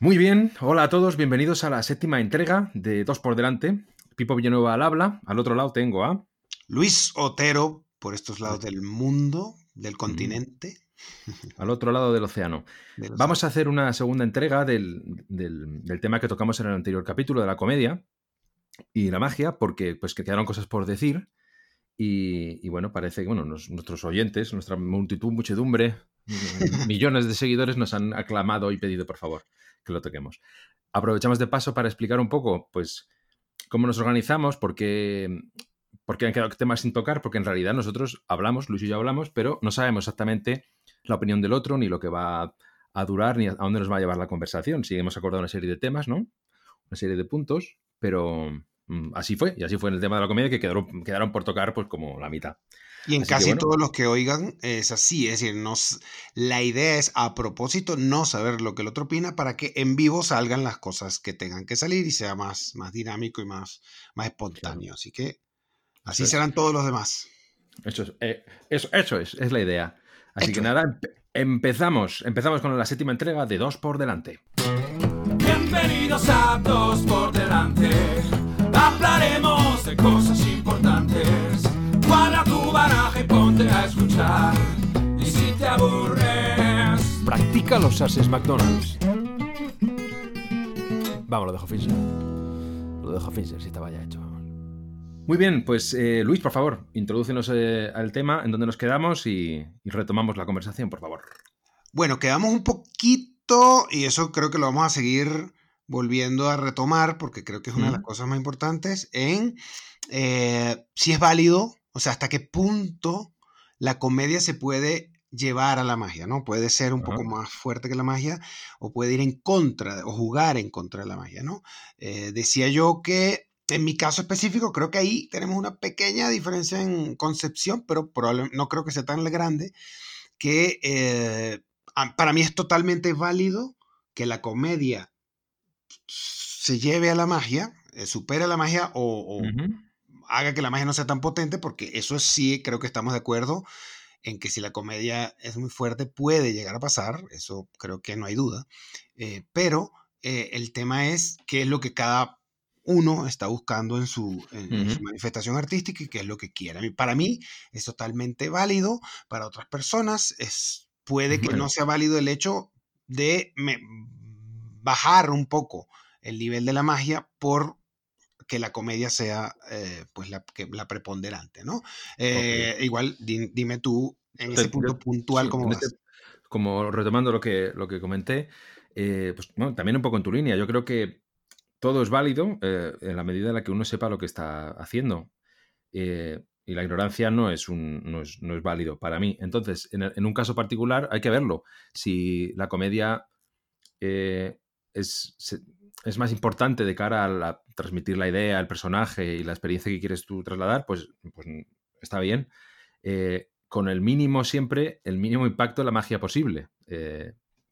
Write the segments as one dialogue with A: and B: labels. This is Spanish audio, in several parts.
A: Muy bien, hola a todos, bienvenidos a la séptima entrega de Dos por Delante. Pipo Villanueva al habla, al otro lado tengo a...
B: Luis Otero, por estos lados del mundo, del continente.
A: Al otro lado del océano. Vamos a hacer una segunda entrega del, tema que tocamos en el anterior capítulo de la comedia y la magia, porque pues que quedaron cosas por decir. Y, bueno, parece que bueno, nuestros oyentes, nuestra multitud, muchedumbre, millones de seguidores nos han aclamado y pedido, por favor, que lo toquemos. Aprovechamos de paso para explicar un poco, pues, cómo nos organizamos, porque porque han quedado temas sin tocar, porque en realidad nosotros hablamos, Luis y yo hablamos, pero no sabemos exactamente la opinión del otro, ni lo que va a durar, ni a dónde nos va a llevar la conversación. Sí, hemos acordado una serie de temas, ¿no? Una serie de puntos, pero mm, así fue, y así fue en el tema de la comedia, que quedaron, quedaron por tocar pues como la mitad.
B: Y en casi todos los que oigan es así, es decir, nos, la idea es a propósito no saber lo que el otro opina para que en vivo salgan las cosas que tengan que salir y sea más, más dinámico y más, más espontáneo. Así que Así serán todos los demás.
A: Eso es, eh, eso, es, es la idea. Así que nada, empezamos. Empezamos con la séptima entrega de Dos por Delante.
C: Bienvenidos a Dos por Delante. Hablaremos de cosas importantes. Escuchar. Y si te aburres,
A: practica los ases McDonald's. Vamos, lo dejo Fincher. Lo dejo Fincher si estaba ya hecho. Muy bien, pues eh, Luis, por favor, introdúcenos eh, al tema, en donde nos quedamos y, retomamos la conversación, por favor.
B: Bueno, quedamos un poquito, y eso creo que lo vamos a seguir volviendo a retomar, porque creo que es una de las cosas más importantes, en eh, si es válido, o sea, hasta qué punto la comedia se puede llevar a la magia, ¿no? Puede ser un poco más fuerte que la magia o puede ir en contra o jugar en contra de la magia, ¿no? decía yo que en mi caso específico, creo que ahí tenemos una pequeña diferencia en concepción, pero no creo que sea tan grande, que eh, para mí es totalmente válido que la comedia se lleve a la magia, eh, supere la magia o, haga que la magia no sea tan potente, porque eso sí creo que estamos de acuerdo en que si la comedia es muy fuerte puede llegar a pasar, eso creo que no hay duda, eh, pero el tema es qué es lo que cada uno está buscando en su, manifestación artística y qué es lo que quiere. Para mí es totalmente válido, para otras personas es, puede que no sea válido el hecho de bajar un poco el nivel de la magia por que la comedia sea eh, pues la, que, la preponderante, ¿no? Eh, igual dime tú en ese punto puntual cómo vas.
A: como retomando lo que, lo que comenté, eh, pues también un poco en tu línea, yo creo que todo es válido en la medida en la que uno sepa lo que está haciendo. Y la ignorancia no es, un, no es, válido para mí. Entonces, en, un caso particular hay que verlo. Si la comedia es, es, más importante de cara a, transmitir la idea, el personaje y la experiencia que quieres tú trasladar, pues, pues está bien. con el mínimo siempre, el mínimo impacto de la magia posible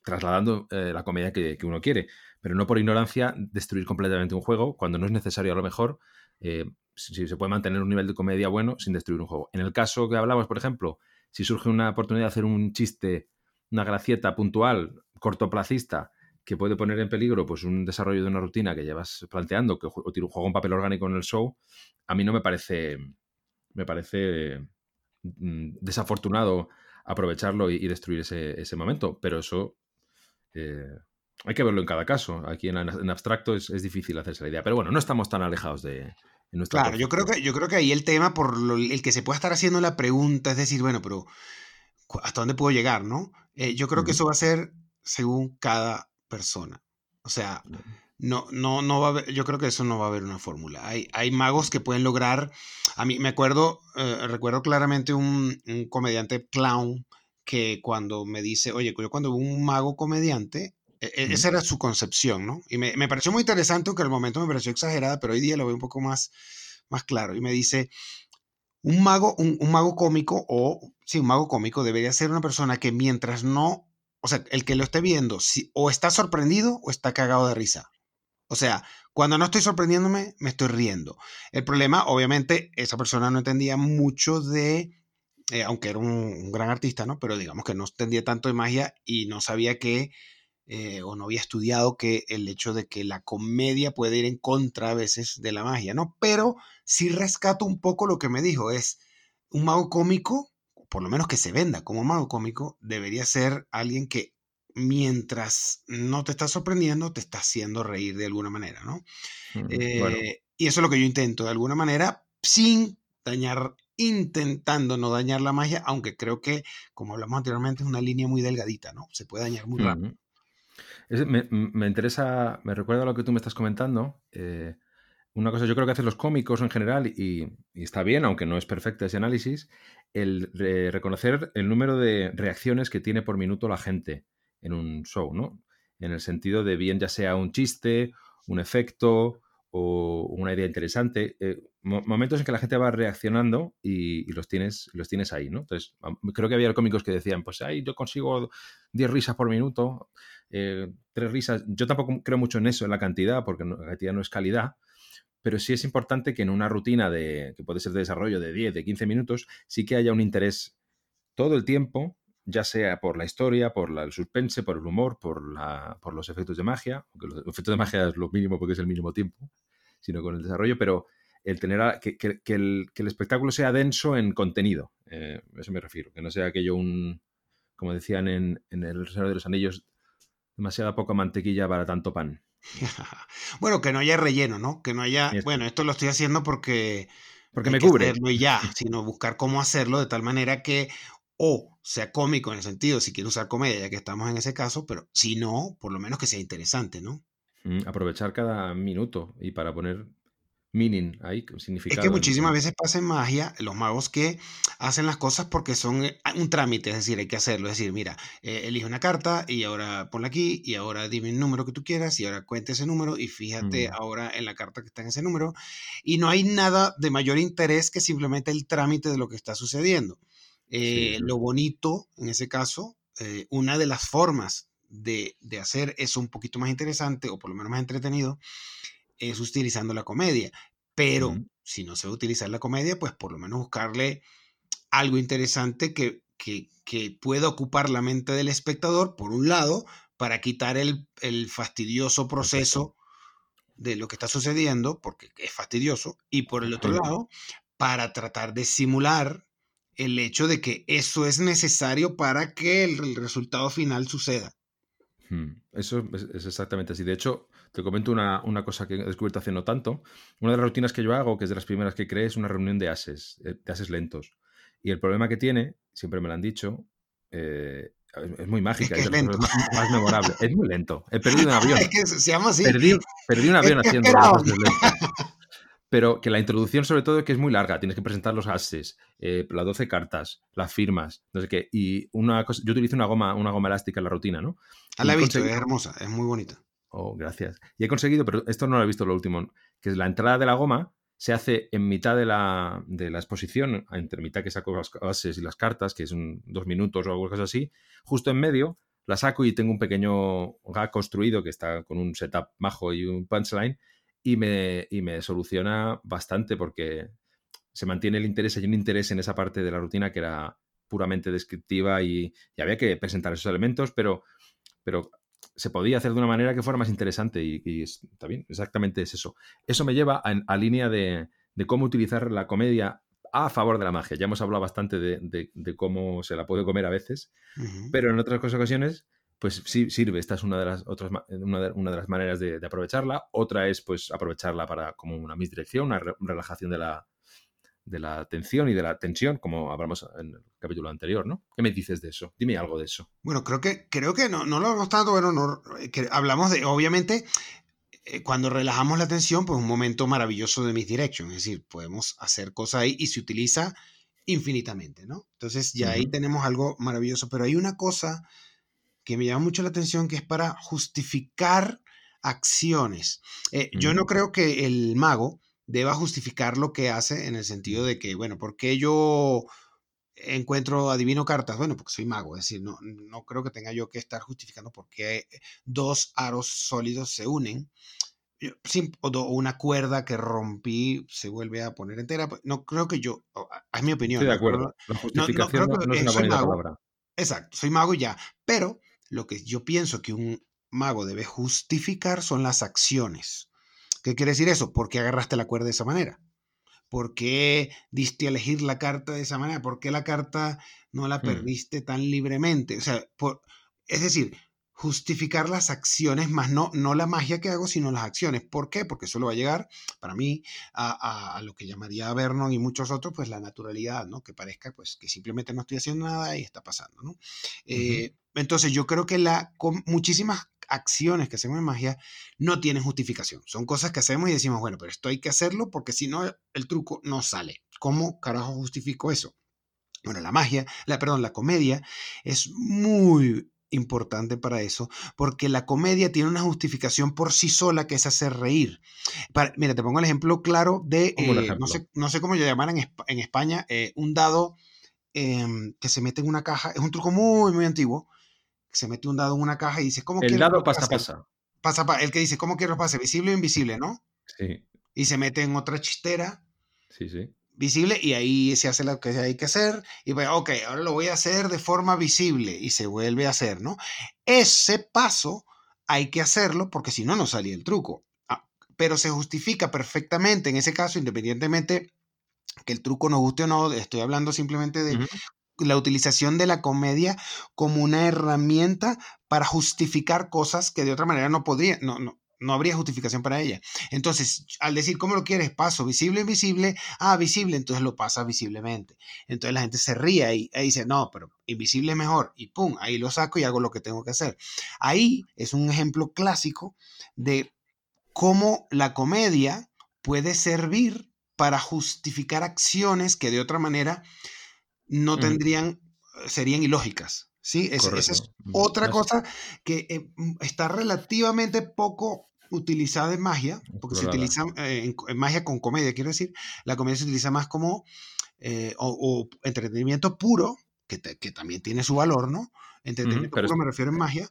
A: trasladando la comedia que, uno quiere pero no por ignorancia destruir completamente un juego cuando no es necesario a lo mejor eh, si, se puede mantener un nivel de comedia bueno sin destruir un juego. En el caso que hablamos, por ejemplo, si surge una oportunidad de hacer un chiste, una gracieta puntual, cortoplacista, que puede poner en peligro pues un desarrollo de una rutina que llevas planteando, que o tira un juego en papel orgánico en el show, a mí no me parece me parece mm, desafortunado aprovecharlo y, destruir ese, momento, pero eso eh, hay que verlo en cada caso. Aquí en, abstracto es, difícil hacerse la idea. Pero bueno, no estamos tan alejados de,
B: nuestra Claro, yo creo, que, yo creo que ahí el tema, por el que se puede estar haciendo la pregunta, es decir, bueno, pero ¿hasta dónde puedo llegar, no? Eh, yo creo que eso va a ser según cada persona. O sea, no, no, no va a haber, yo creo que eso no va a haber una fórmula. Hay, hay magos que pueden lograr, a mí me acuerdo, eh, recuerdo claramente un, un, comediante clown que cuando me dice, oye, yo cuando veo un mago comediante, e, e, esa era su concepción, ¿no? Y me, pareció muy interesante, aunque al momento me pareció exagerada, pero hoy día lo veo un poco más, más claro. Y me dice, un mago, un, mago cómico o, sí, un mago cómico debería ser una persona que mientras no, o sea, el que lo esté viendo, si, o está sorprendido o está cagado de risa. O sea, cuando no estoy sorprendiéndome, me estoy riendo. El problema, obviamente, esa persona no entendía mucho de, eh, aunque era un, gran artista, ¿no? Pero digamos que no entendía tanto de magia y no sabía que eh, o no había estudiado que el hecho de que la comedia puede ir en contra a veces de la magia, ¿no? Pero sí rescato un poco lo que me dijo, es un mago cómico, por lo menos que se venda como mago cómico, debería ser alguien que mientras no te está sorprendiendo, te está haciendo reír de alguna manera, ¿no? Eh, y eso es lo que yo intento, de alguna manera, sin dañar, intentando no dañar la magia, aunque creo que, como hablamos anteriormente, es una línea muy delgadita, ¿no? Se puede dañar muy rápido.
A: me, interesa, me recuerda a lo que tú me estás comentando. Eh, una cosa, yo creo que hacen los cómicos en general, y, está bien, aunque no es perfecto ese análisis, el reconocer el número de reacciones que tiene por minuto la gente en un show, ¿no? En el sentido de bien ya sea un chiste, un efecto o una idea interesante, eh, momentos en que la gente va reaccionando y, los, tienes, los tienes ahí, ¿no? Entonces, creo que había cómicos que decían, pues ahí yo consigo 10 risas por minuto, eh, 3 risas. Yo tampoco creo mucho en eso, en la cantidad, porque la cantidad no es calidad, pero sí es importante que en una rutina de, que puede ser de desarrollo de 10, de 15 minutos, sí que haya un interés todo el tiempo, ya sea por la historia, por el suspense, por el humor, por, la, por los efectos de magia, aunque los efectos de magia es lo mínimo porque es el mínimo tiempo, sino con el desarrollo, pero el tener que, el, espectáculo sea denso en contenido, eh, a eso me refiero, que no sea aquello un, como decían en, en El Señor de los Anillos, demasiada poca mantequilla para tanto pan.
B: bueno, que no haya relleno, ¿no? Que no haya, bueno, esto lo estoy haciendo porque...
A: Porque me cubre.
B: y ya, sino buscar cómo hacerlo de tal manera que o sea cómico en el sentido, si quiere usar comedia, ya que estamos en ese caso, pero si no, por lo menos que sea interesante, ¿no?
A: Mm, aprovechar cada minuto y para poner meaning ahí, significado.
B: Es que muchísimas veces pasa en magia los magos que hacen las cosas porque son eh, un trámite, es decir, hay que hacerlo. Es decir, mira, eh, elige una carta y ahora ponla aquí y ahora dime el número que tú quieras y ahora cuente ese número y fíjate mm. ahora en la carta que está en ese número. Y no hay nada de mayor interés que simplemente el trámite de lo que está sucediendo. Eh, lo bonito, en ese caso, una de las formas de, de hacer eso un poquito más interesante o por lo menos más entretenido es utilizando la comedia. Pero si no se va a utilizar la comedia, pues por lo menos buscarle algo interesante que, que, pueda ocupar la mente del espectador, por un lado, para quitar el, fastidioso proceso de lo que está sucediendo, porque es fastidioso, y por el otro lado, para tratar de simular el hecho de que eso es necesario para que el, resultado final suceda.
A: Eso es, exactamente así. De hecho, te comento una, cosa que he descubierto hace no tanto. Una de las rutinas que yo hago, que es de las primeras que creé, es una reunión de ases, eh, de ases lentos. Y el problema que tiene, siempre me lo han dicho, eh, es muy mágica, es, Más, memorable. Es muy lento. He perdido un avión.
B: Es que se llama así.
A: Perdí, un avión haciendo Pero que la introducción, sobre todo, es que es muy larga. Tienes que presentar los ases, eh, las 12 cartas, las firmas, no sé qué. Y una cosa, yo utilizo una goma, una goma elástica en la rutina, ¿no?
B: Ah, la he visto, es hermosa, es muy bonita.
A: Oh, gracias. Y he conseguido, pero esto no lo he visto lo último, que es la entrada de la goma se hace en mitad de la, de la exposición, entre mitad que saco las bases y las cartas, que es un, dos minutos o algo así, justo en medio la saco y tengo un pequeño gag construido que está con un setup majo y un punchline y me, y me soluciona bastante porque se mantiene el interés, hay un interés en esa parte de la rutina que era puramente descriptiva y, y había que presentar esos elementos, pero, pero se podía hacer de una manera que fuera más interesante y, está bien, exactamente es eso. Eso me lleva a, línea de, cómo utilizar la comedia a favor de la magia. Ya hemos hablado bastante de, cómo se la puede comer a veces, pero en otras ocasiones, pues sí sirve. Esta es una de las otras una de, una de las maneras de, aprovecharla. Otra es pues aprovecharla para como una misdirección, una relajación de la, de la atención y de la tensión, como hablamos en el capítulo anterior, ¿no? ¿Qué me dices de eso? Dime algo de eso.
B: Bueno, creo que, creo que no, no lo hemos tanto, bueno, no, que hablamos de, obviamente, eh, cuando relajamos la tensión, pues un momento maravilloso de misdirection, es decir, podemos hacer cosas ahí y se utiliza infinitamente, ¿no? Entonces ya ahí tenemos algo maravilloso, pero hay una cosa que me llama mucho la atención que es para justificar acciones. Eh, yo no creo que el mago deba justificar lo que hace en el sentido de que, bueno, ¿por qué yo encuentro, adivino cartas? Bueno, porque soy mago, es decir, no, no creo que tenga yo que estar justificando por qué dos aros sólidos se unen. O una cuerda que rompí se vuelve a poner entera. Pues, no creo que yo, es mi opinión.
A: Estoy de acuerdo. La justificación no, es una bonita palabra.
B: Exacto, soy mago ya. Pero lo que yo pienso que un mago debe justificar son las acciones. ¿Qué quiere decir eso? ¿Por qué agarraste la cuerda de esa manera? ¿Por qué diste a elegir la carta de esa manera? ¿Por qué la carta no la hmm. perdiste tan libremente? O sea, es decir, justificar las acciones, más no, no la magia que hago, sino las acciones. ¿Por qué? Porque eso lo va a llegar, para mí, a, lo que llamaría Vernon y muchos otros, pues la naturalidad, ¿no? Que parezca, pues, que simplemente no estoy haciendo nada y está pasando, ¿no? Eh, entonces, yo creo que la, muchísimas acciones que hacemos en magia no tienen justificación. Son cosas que hacemos y decimos, bueno, pero esto hay que hacerlo porque si no, el truco no sale. ¿Cómo carajo justifico eso? Bueno, la magia, la, perdón, la comedia es muy importante para eso, porque la comedia tiene una justificación por sí sola que es hacer reír. mira, te pongo el ejemplo claro de, eh, no, sé, no sé cómo lo llaman en, España, eh, un dado em, que se mete en una caja, es un truco muy, muy antiguo, se mete un dado en una caja y dice, ¿cómo
A: El dado pasa, pasa.
B: Pasa, el que dice, ¿cómo quiero pase? Visible o invisible, ¿no?
A: Sí.
B: Y se mete en otra chistera.
A: Sí, sí
B: visible y ahí se hace lo que hay que hacer y pues, ok, ahora lo voy a hacer de forma visible y se vuelve a hacer, ¿no? Ese paso hay que hacerlo porque si no, no salía el truco. Ah, pero se justifica perfectamente en ese caso, independientemente que el truco nos guste o no, estoy hablando simplemente de la utilización de la comedia como una herramienta para justificar cosas que de otra manera no podría, no, no, no habría justificación para ella. Entonces, al decir, ¿cómo lo quieres? Paso visible, invisible. Ah, visible, entonces lo pasa visiblemente. Entonces la gente se ríe y, dice, no, pero invisible es mejor. Y pum, ahí lo saco y hago lo que tengo que hacer. Ahí es un ejemplo clásico de cómo la comedia puede servir para justificar acciones que de otra manera no tendrían, serían ilógicas. ¿Sí? esa es otra cosa que eh, mm, está relativamente poco utilizada en magia, porque se utiliza eh, en, magia con comedia, quiero decir, la comedia se utiliza más como eh, o, entretenimiento puro, que, que, también tiene su valor, ¿no? Entretenimiento puro me refiero en magia,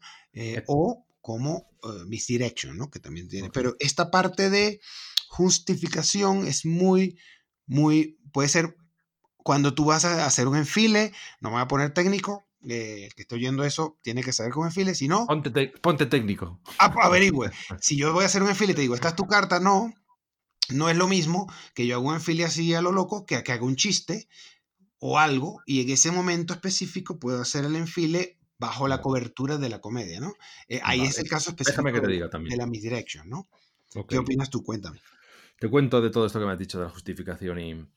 B: o como misdirection, ¿no? Que también tiene. Pero esta parte de justificación es muy, muy, puede ser cuando tú vas a hacer un enfile, no me voy a poner técnico, eh, el que estoy oyendo eso tiene que saber cómo enfile, si no...
A: Ponte, técnico.
B: Ah, pues, averigüe. si yo voy a hacer un enfile y te digo, esta es tu carta, no, no es lo mismo que yo hago un enfile así a lo loco, que, que haga un chiste o algo, y en ese momento específico puedo hacer el enfile bajo la cobertura de la comedia, ¿no? Eh, ahí es el caso específico de la misdirection, ¿no? ¿Qué opinas tú? Cuéntame.
A: Te cuento de todo esto que me has dicho de la justificación y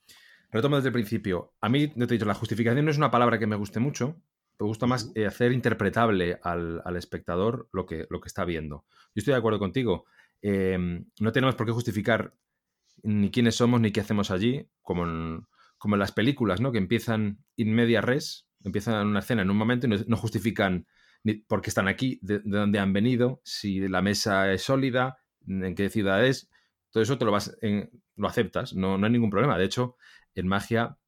A: retomo desde el principio. A mí, no te he dicho, la justificación no es una palabra que me guste mucho, me gusta más eh, hacer interpretable al, espectador lo que, lo que está viendo. Yo estoy de acuerdo contigo. Em, no tenemos por qué justificar ni quiénes somos ni qué hacemos allí, como en, como en las películas, ¿no? Que empiezan in media res, empiezan una escena en un momento y no, justifican ni por qué están aquí, de, dónde han venido, si la mesa es sólida, en qué ciudad es. Todo eso te lo vas lo aceptas, no, no hay ningún problema. De hecho, en magia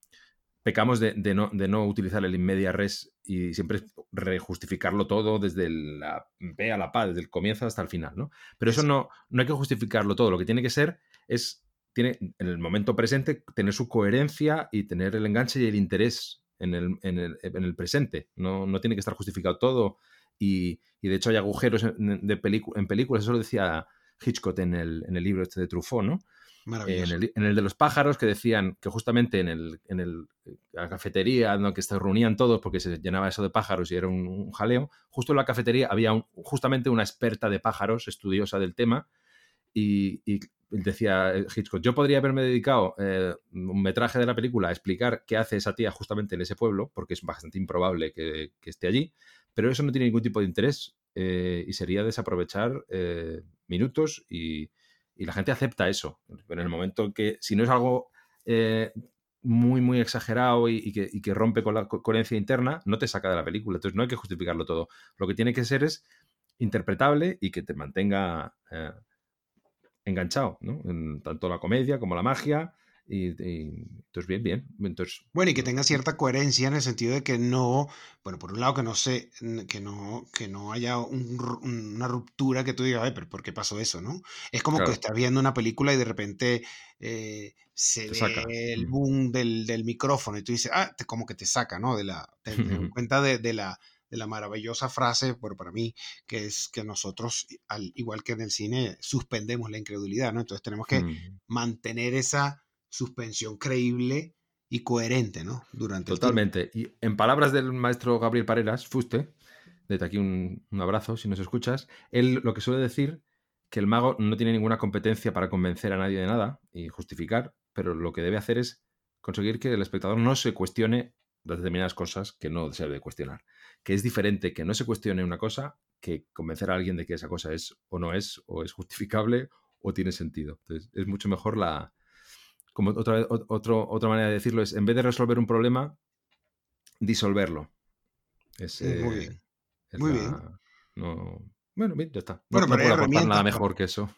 A: pecamos de, no, de, no, utilizar el inmedia res y siempre rejustificarlo todo desde la P a la PA, desde el comienzo hasta el final, ¿no? Pero eso no, no hay que justificarlo todo. Lo que tiene que ser es, tiene, en el momento presente, tener su coherencia y tener el enganche y el interés en el, en el, en el presente. No, no, tiene que estar justificado todo. Y, y de hecho hay agujeros en, de en películas, eso lo decía Hitchcock en el, en el libro este de Truffaut, ¿no? En el, de los pájaros, que decían que justamente en, el, en el, la cafetería, ¿no? que se reunían todos porque se llenaba eso de pájaros y era un, jaleo, justo en la cafetería había justamente una experta de pájaros, estudiosa del tema, y, decía Hitchcock, yo podría haberme dedicado eh, un metraje de la película a explicar qué hace esa tía justamente en ese pueblo, porque es bastante improbable que, esté allí, pero eso no tiene ningún tipo de interés eh, y sería desaprovechar eh, minutos y y la gente acepta eso. Pero en el momento que, si no es algo eh, muy, muy exagerado y, que, rompe con la coherencia interna, no te saca de la película. Entonces no hay que justificarlo todo. Lo que tiene que ser es interpretable y que te mantenga eh, enganchado, ¿no? En tanto la comedia como la magia y, entonces, bien, bien. Entonces,
B: bueno, y que tenga cierta coherencia en el sentido de que no, bueno, por un lado que no sé, que no, que no haya una ruptura que tú digas, ay, pero ¿por qué pasó eso, no? Es como que estás viendo una película y de repente eh, se ve el boom del, del, micrófono y tú dices, ah, te, como que te saca, ¿no? De la, te, cuenta de, de, la, de la maravillosa frase, bueno, para mí, que es que nosotros, al igual que en el cine, suspendemos la incredulidad, ¿no? Entonces tenemos que
A: Mm.
B: mantener esa suspensión creíble y coherente, ¿no? Durante el.
A: Totalmente. Y en palabras del maestro Gabriel Pareras, Fuste, desde aquí un, abrazo si nos escuchas, él lo que suele decir que el mago no tiene ninguna competencia para convencer a nadie de nada y justificar, pero lo que debe hacer es conseguir que el espectador no se cuestione determinadas cosas que no se debe cuestionar. Que es diferente que no se cuestione una cosa que convencer a alguien de que esa cosa es o no es, o es justificable o tiene sentido. Entonces, es mucho mejor la... Como otra, otro, otra manera de decirlo es, en vez de resolver un problema, disolverlo. Es,
B: Muy
A: eh,
B: bien.
A: es
B: muy
A: la-
B: bien.
A: no- bueno, bien, ya está. No,
B: Bueno,
A: no
B: pero
A: puedo aportar nada mejor que eso.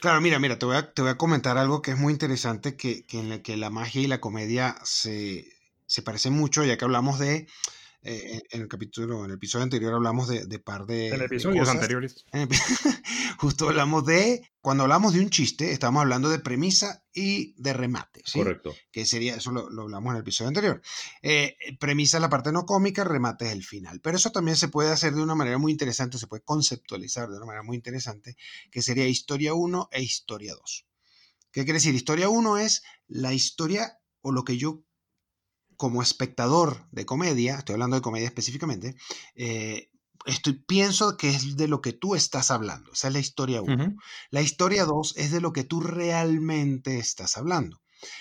B: Claro, mira, mira, te voy a, te voy a comentar algo que es muy interesante, que, que en la que la magia y la comedia se, se parecen mucho, ya que hablamos de, eh, en- en el capítulo, en el episodio anterior hablamos de, de par de,
D: En episodios anteriores.
B: Justo hablamos de, cuando hablamos de un chiste, estamos hablando de premisa y de remate, ¿sí?
A: Correcto.
B: que sería, eso lo, lo hablamos en el episodio anterior. Eh, premisa es la parte no cómica, remate es el final. Pero eso también se puede hacer de una manera muy interesante, se puede conceptualizar de una manera muy interesante, que sería historia 1 e historia 2. ¿Qué quiere decir? Historia 1 es la historia o lo que yo como espectador de comedia, estoy hablando de comedia específicamente, eh, estoy, pienso que es de lo que tú estás hablando. Esa es la historia 1.
A: Ujú.
B: La historia 2 es de lo que tú realmente estás hablando.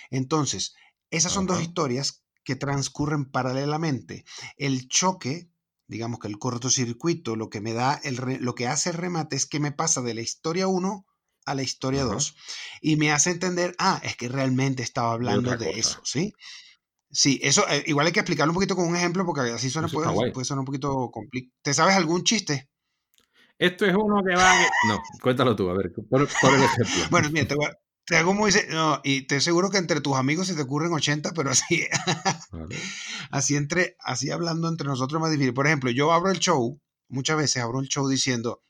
B: Entonces, esas son dos historias que transcurren paralelamente. El choque, digamos que el cortocircuito, lo que me da, el re- lo que hace el remate es que me pasa de la historia 1 a la historia
A: Ajá.
B: 2 y me hace entender, ah, es que realmente estaba hablando de, eso, ¿sí? Sí, eso eh, igual hay que explicarlo un poquito con un ejemplo porque así suena, puede, puede sonar un poquito complicado. ¿Te sabes algún chiste?
A: Esto es uno que va... que- No, cuéntalo tú, a ver, pon el ejemplo.
B: Bueno, mira, te, voy a- te hago muy... No, y te aseguro que entre tus amigos se te ocurren 80, pero así,
A: Vale.
B: así, entre, así hablando entre nosotros es más difícil. Por ejemplo, yo abro el show, muchas veces abro el show diciendo,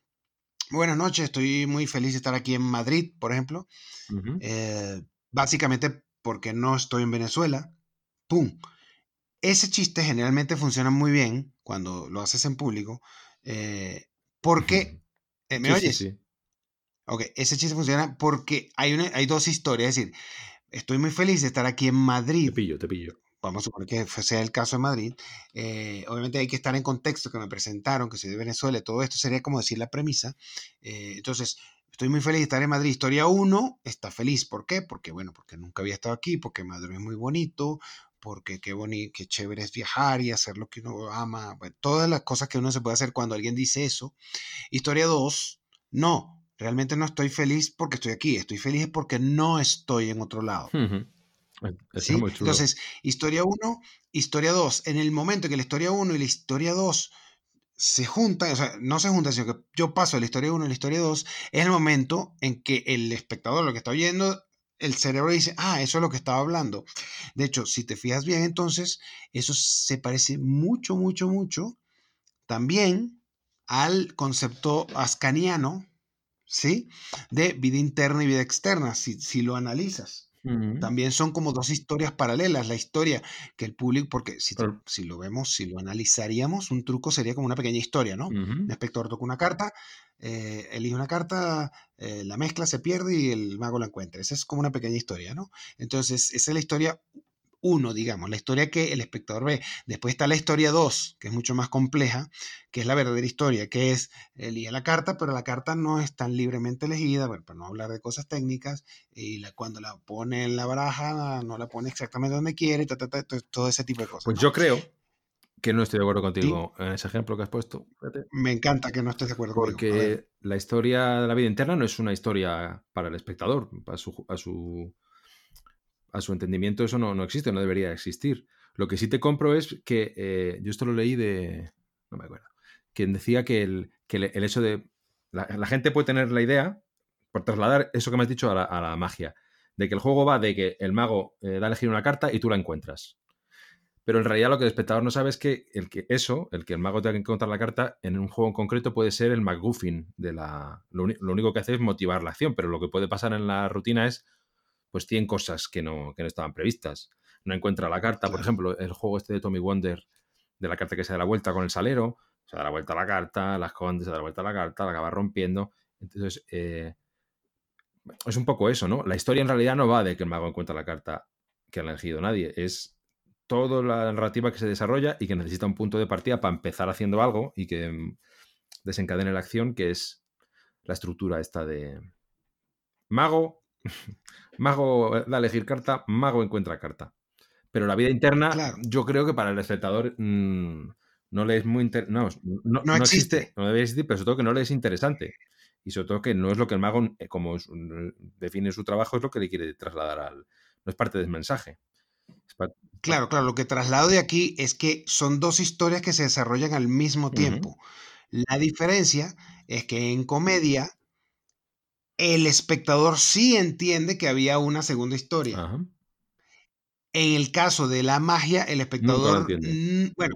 B: buenas noches, estoy muy feliz de estar aquí en Madrid, por ejemplo. Eh, básicamente porque no estoy en Venezuela. ¡Pum! Ese chiste generalmente funciona muy bien cuando lo haces en público, eh, porque... eh, ¿Me
A: Sí, sí,
B: oyes?
A: sí.
B: Ok, ese chiste funciona porque hay, una, hay dos historias. Es decir, estoy muy feliz de estar aquí en
A: Te
B: Madrid.
A: pillo, te pillo.
B: Vamos a suponer que sea el caso de Madrid. Eh, obviamente hay que estar en contexto que me presentaron, que soy de Venezuela. Todo esto sería como decir la premisa. Eh, entonces, estoy muy feliz de estar en Madrid. Historia 1 está feliz. ¿Por qué? Porque, bueno, porque nunca había estado aquí, porque Madrid es muy bonito, porque qué bonito, qué chévere es viajar y hacer lo que uno ama. Bueno, todas las cosas que uno se puede hacer cuando alguien dice eso. Historia 2, no. Realmente no estoy feliz porque estoy aquí. Estoy feliz porque no estoy en otro lado.
A: Chulo.
B: Entonces, historia 1, historia 2. En el momento que la historia 1 y la historia 2 se juntan, o sea, no se juntan, sino que yo paso de la historia 1 a la historia 2, es el momento en que el espectador, lo que está oyendo, el cerebro dice, ah, eso es lo que estaba hablando. De hecho, si te fijas bien, entonces, eso se parece mucho, mucho, mucho también al concepto ascaniano, ¿sí? De vida interna y vida externa, si, si lo analizas También son como dos historias paralelas. La historia que el público, porque si, si lo vemos, si lo analizaríamos, un truco sería como una pequeña historia, ¿no?
A: Ujú.
B: Un espectador toca una carta, eh, elige una carta, eh, la mezcla, se pierde y el mago la encuentra. Esa es como una pequeña historia, ¿no? Entonces, esa es la historia uno, digamos, la historia que el espectador ve. Después está la historia dos, que es mucho más compleja, que es la verdadera historia, que es elige la carta, pero la carta no es tan libremente elegida, bueno, para no hablar de cosas técnicas, y la, cuando la pone en la baraja, no la pone exactamente donde quiere, ta, ta, ta, to- todo ese tipo de cosas.
A: Pues
B: ¿no?
A: yo creo que no estoy de acuerdo contigo en ese ejemplo que has puesto. Fíjate.
B: Me encanta que no estés de acuerdo. A ver.
A: Porque la historia de la vida interna no es una historia para el espectador, a su, a su, a su entendimiento eso no, no existe, no debería existir. Lo que sí te compro es que, eh, yo esto lo leí de, no me acuerdo, quien decía que el, que el, hecho de, la, gente puede tener la idea, por trasladar eso que me has dicho a la, magia, de que el juego va de que el mago eh, da a elegir una carta y tú la encuentras. Pero en realidad lo que el espectador no sabe es que, el que eso, el que el mago tenga que encontrar la carta, en un juego en concreto puede ser el McGuffin de la. Lo, lo único que hace es motivar la acción, pero lo que puede pasar en la rutina es pues 100 cosas que no, que no estaban previstas. No encuentra la carta, por ejemplo, el juego este de Tommy Wonder, de la carta que se da la vuelta con el salero, se da la vuelta a la carta, la esconde, se da la vuelta a la carta, la acaba rompiendo. Entonces, eh, es un poco eso, ¿no? La historia en realidad no va de que el mago encuentra la carta que ha elegido nadie, es toda la narrativa que se desarrolla y que necesita un punto de partida para empezar haciendo algo y que mm, desencadene la acción, que es la estructura esta de mago, mago da a elegir carta, mago encuentra carta. Pero la vida interna, yo creo que para el espectador mm, no le es muy no, no, existe. no debe existir, pero sobre todo que no le es interesante. Y sobre todo que no es lo que el mago, eh, como define su trabajo, es lo que le quiere trasladar al. No es parte del mensaje.
B: Claro, claro, lo que traslado de aquí es que son dos historias que se desarrollan al mismo tiempo. La diferencia es que en comedia el espectador sí entiende que había una segunda historia. En el caso de la magia, el espectador, bueno,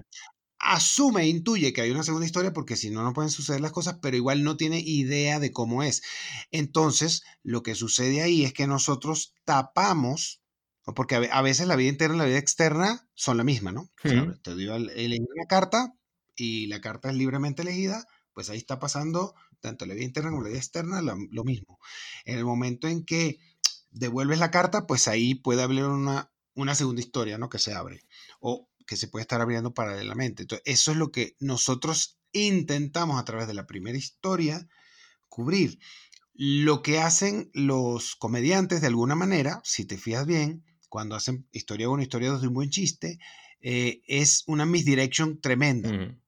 B: asume, intuye que hay una segunda historia porque si no, no pueden suceder las cosas, pero igual no tiene idea de cómo es. Entonces, lo que sucede ahí es que nosotros tapamos, porque a veces la vida interna y la vida externa son la misma, ¿no? te dio una carta y la carta es libremente elegida, pues ahí está pasando tanto la vida interna como la vida externa lo mismo. En el momento en que devuelves la carta, pues ahí puede haber una, una segunda historia, ¿no? Que se abre. O que se puede estar abriendo paralelamente. Entonces, eso es lo que nosotros intentamos a través de la primera historia cubrir. Lo que hacen los comediantes de alguna manera, si te fijas bien, cuando hacen historia 1, historia 2 de un buen chiste, eh, es una misdirection tremenda.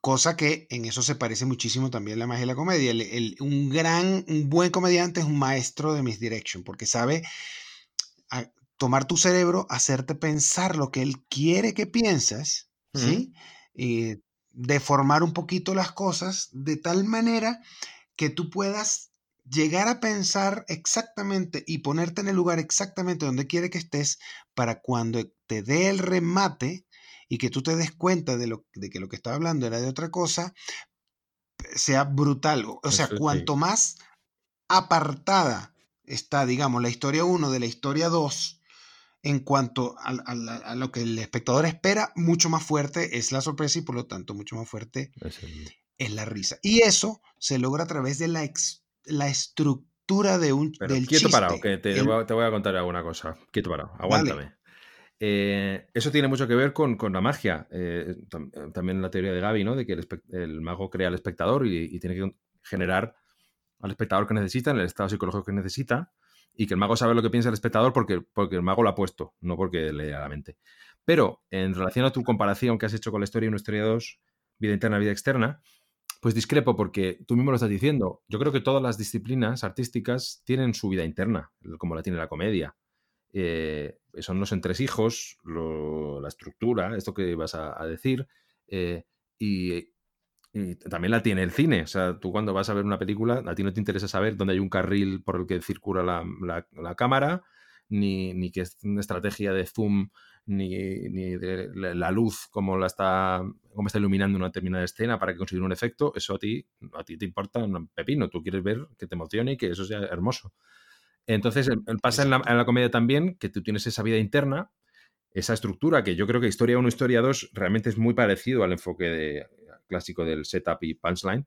B: Cosa que en eso se parece muchísimo también la magia de la comedia. un gran, un buen comediante es un maestro de misdirection, porque sabe tomar tu cerebro, hacerte pensar lo que él quiere que pienses, ¿sí? Y deformar un poquito las cosas de tal manera que tú puedas llegar a pensar exactamente y ponerte en el lugar exactamente donde quiere que estés para cuando te dé el remate y que tú te des cuenta de, lo, de que lo que estaba hablando era de otra cosa, sea brutal. O sea, cuanto más apartada está, digamos, la historia 1 de la historia 2, en cuanto a, lo que el espectador espera, mucho más fuerte es la sorpresa y por lo tanto mucho más fuerte es, la risa. Y eso se logra a través de la, la estructura de un
A: Pero quieto parado, que te, voy a contar alguna cosa. Quieto parado, aguántame. Eh, eso tiene mucho que ver con, la magia. Eh, también la teoría de Gaby, ¿no? De que el, mago crea al espectador y, tiene que generar al espectador que necesita, en el estado psicológico que necesita y que el mago sabe lo que piensa el espectador porque, el mago lo ha puesto, no porque lea la mente. Pero en relación a tu comparación que has hecho con la historia 1, historia 2, vida interna, vida externa, pues discrepo porque tú mismo lo estás diciendo. Yo creo que todas las disciplinas artísticas tienen su vida interna, como la tiene la comedia. Eh, son los entresijos, la estructura, esto que vas a, decir, eh, y, también la tiene el cine. O sea, tú cuando vas a ver una película, a ti no te interesa saber dónde hay un carril por el que circula la, cámara, ni, ni una estrategia de zoom, ni, de la luz, como la está, cómo está iluminando una determinada escena para que consiga un efecto. Eso a ti, a ti te importa un pepino. Tú quieres ver que te emocione y que eso sea hermoso. Entonces, pasa en la, en la comedia también que tú tienes esa vida interna esa estructura, que yo creo que Historia 1, Historia 2 realmente es muy parecido al enfoque de, clásico del setup y punchline,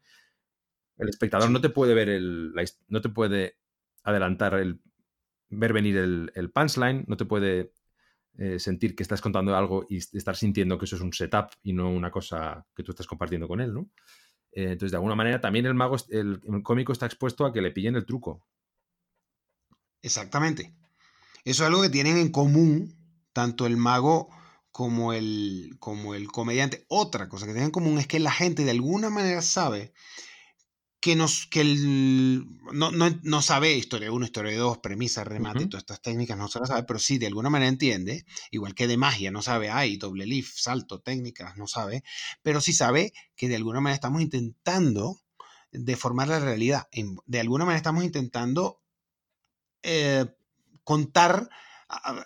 A: el espectador no te puede ver el. no te puede adelantar el. ver venir el, punchline, no te puede eh, sentir que estás contando algo y estar sintiendo que eso es un setup y no una cosa que tú estás compartiendo con él, ¿no? Eh, entonces, de alguna manera, también el mago, el, cómico está expuesto a que le pillen el truco.
B: Exactamente. Eso es algo que tienen en común tanto el mago como el, como el comediante. Otra cosa que tienen en común es que la gente de alguna manera sabe que, nos, que el, no, no, sabe historia 1, historia 2, premisa, remate, todas estas técnicas no se las sabe, pero sí de alguna manera entiende, igual que de magia no sabe, ay, doble lift, salto, técnicas, no sabe, pero sí sabe que de alguna manera estamos intentando deformar la realidad, de alguna manera estamos intentando eh, contar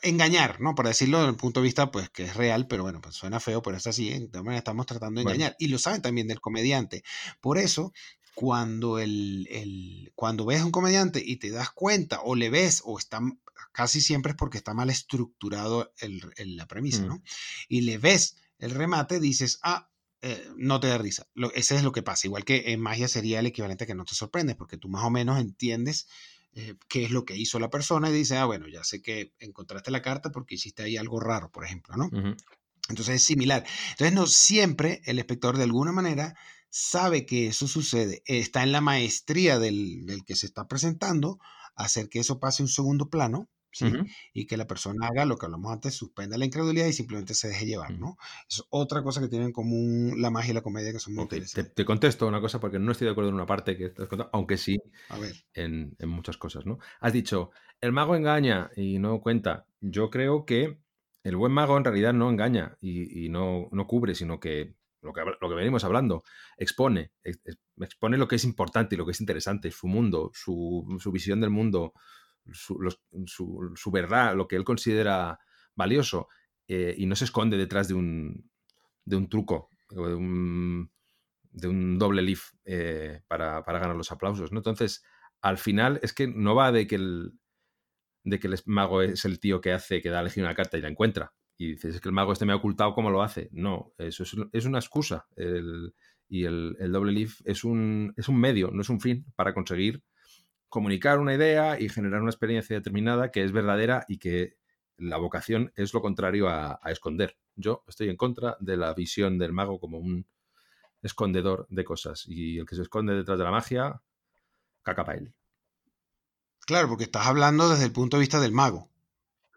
B: engañar, ¿no? Por decirlo desde el punto de vista, pues, que es real, pero bueno, pues suena feo, pero es así, ¿eh? de manera estamos tratando de engañar. Y lo saben también del comediante. Por eso, cuando, el, cuando ves a un comediante y te das cuenta, o le ves, o está, casi siempre es porque está mal estructurado el, la premisa, ¿no? Mm. Y le ves el remate, dices, ah, eh, no te da risa. Lo, ese es lo que pasa. Igual que en magia sería el equivalente a que no te sorprendes, porque tú más o menos entiendes eh, qué es lo que hizo la persona y dices, ah, bueno, ya sé que encontraste la carta porque hiciste ahí algo raro, por ejemplo, ¿no? Entonces es similar. Entonces no siempre el espectador de alguna manera sabe que eso sucede. Está en la maestría del, del que se está presentando hacer que eso pase a un segundo plano y que la persona haga lo que hablamos antes, suspenda la incredulidad y simplemente se deje llevar, ¿no? Es otra cosa que tienen en común la magia y la comedia que son muy
A: te, contesto una cosa porque no estoy de acuerdo en una parte que estás contando, aunque sí En, muchas cosas, ¿no? Has dicho, el mago engaña y no cuenta. Yo creo que el buen mago en realidad no engaña y, no, no, cubre, sino que lo, que lo que venimos hablando, expone, expone lo que es importante y lo que es interesante, su mundo, su, su visión del mundo, su, verdad, lo que él considera valioso, eh, y no se esconde detrás de un, de un truco de un, de un doble leaf eh, para, ganar los aplausos. ¿no? Entonces, al final es que no va de que el, de que el mago es el tío que hace, que da a elegir una carta y la encuentra. Y dices, es que el mago este me ha ocultado cómo lo hace. No, eso es, una excusa. y el, el, doble leaf es un, es un medio, no es un fin para conseguir comunicar una idea y generar una experiencia determinada que es verdadera y que la vocación es lo contrario a, esconder. Yo estoy en contra de la visión del mago como un escondedor de cosas y el que se esconde detrás de la magia, caca para él.
B: Claro, porque estás hablando desde el punto de vista del mago,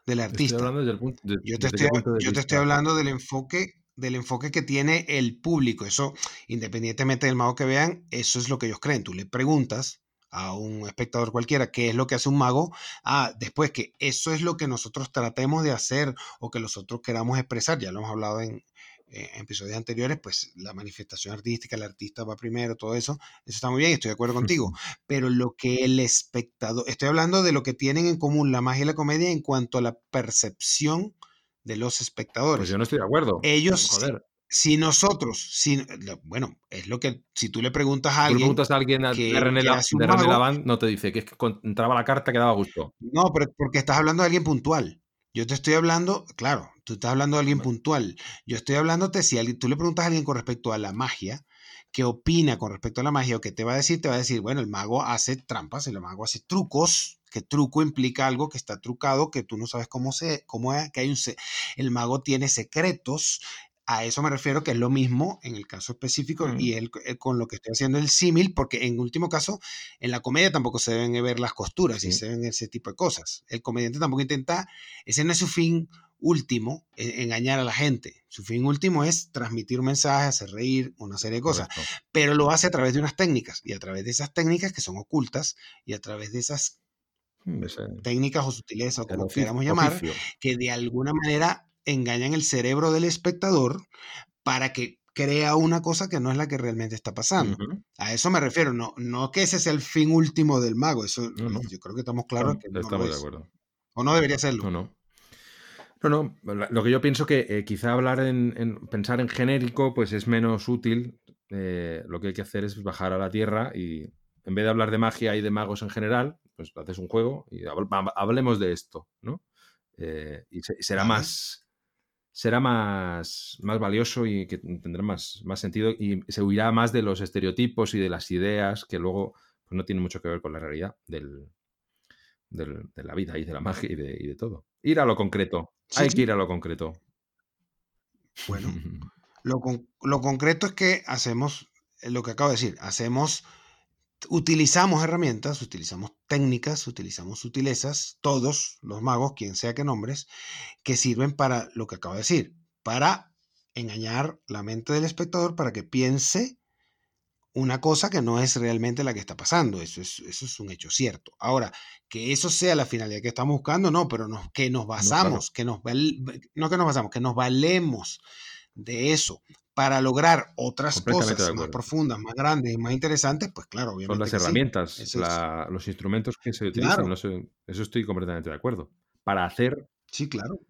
B: del artista. yo te, estoy, yo te estoy hablando del enfoque del enfoque que tiene el público. Eso, independientemente del mago que vean, eso es lo que ellos creen. Tú le preguntas a un espectador cualquiera qué es lo que hace un mago, ah, después que eso es lo que nosotros tratemos de hacer o que nosotros queramos expresar, ya lo hemos hablado en, eh, episodios anteriores, pues la manifestación artística, el artista va primero, todo eso, eso está muy bien, estoy de acuerdo contigo, pero lo que el espectador, estoy hablando de lo que tienen en común la magia y la comedia en cuanto a la percepción de los espectadores. Pues
A: yo no estoy de acuerdo.
B: Ellos, Joder si nosotros, si, bueno, es lo que si tú le preguntas a alguien.
A: Tú le preguntas a alguien de René, Lavand, no te dice que es que entraba la carta que daba gusto.
B: No, pero porque estás hablando de alguien puntual. Yo te estoy hablando, claro, tú estás hablando de alguien puntual. Yo estoy hablándote, si alguien, tú le preguntas a alguien con respecto a la magia, qué opina con respecto a la magia o qué te va a decir, te va a decir, bueno, el mago hace trampas, el mago hace trucos, que truco implica algo que está trucado, que tú no sabes cómo se, cómo es, que hay un, el mago tiene secretos, a eso me refiero que es lo mismo en el caso específico y él, eh, con lo que estoy haciendo el símil, porque en último caso, en la comedia tampoco se deben ver las costuras y se ven ese tipo de cosas. El comediante tampoco intenta, ese no es su fin último, e, engañar a la gente. Su fin último es transmitir un mensaje, hacer reír, una serie de cosas, pero lo hace a través de unas técnicas y a través de esas técnicas que son ocultas y a través de esas mm, técnicas o sutilezas o como queramos llamar, que de alguna manera engañan el cerebro del espectador para que crea una cosa que no es la que realmente está pasando. A eso me refiero, no, no que ese sea el fin último del mago, eso yo creo que estamos claros que no
A: estamos de acuerdo.
B: O no debería serlo.
A: No, no. No, no, lo que yo pienso que eh, quizá hablar en, pensar en genérico pues es menos útil. Eh, lo que hay que hacer es bajar a la tierra y en vez de hablar de magia y de magos en general, pues haces un juego y hablemos de esto, ¿no? Eh, y, será más será más, más valioso y que tendrá más, más sentido y se huirá más de los estereotipos y de las ideas que luego pues, no tienen mucho que ver con la realidad del, de la vida y de la magia y de, todo. Ir a lo concreto. Hay que ir a lo concreto.
B: Bueno, lo, lo concreto es que hacemos lo que acabo de decir, hacemos utilizamos herramientas, utilizamos técnicas, utilizamos sutilezas, todos los magos, quien sea que nombres, que sirven para lo que acabo de decir, para engañar la mente del espectador para que piense una cosa que no es realmente la que está pasando. Eso es, eso es un hecho cierto. Ahora, que eso sea la finalidad que estamos buscando, no, pero que nos basamos, que nos no que nos basamos, que nos valemos de eso para lograr otras cosas más profundas, más grandes y más interesantes, pues claro, obviamente.
A: Son las herramientas, los instrumentos que se utilizan, eso estoy completamente de acuerdo. Para hacer.
B: Sí, claro.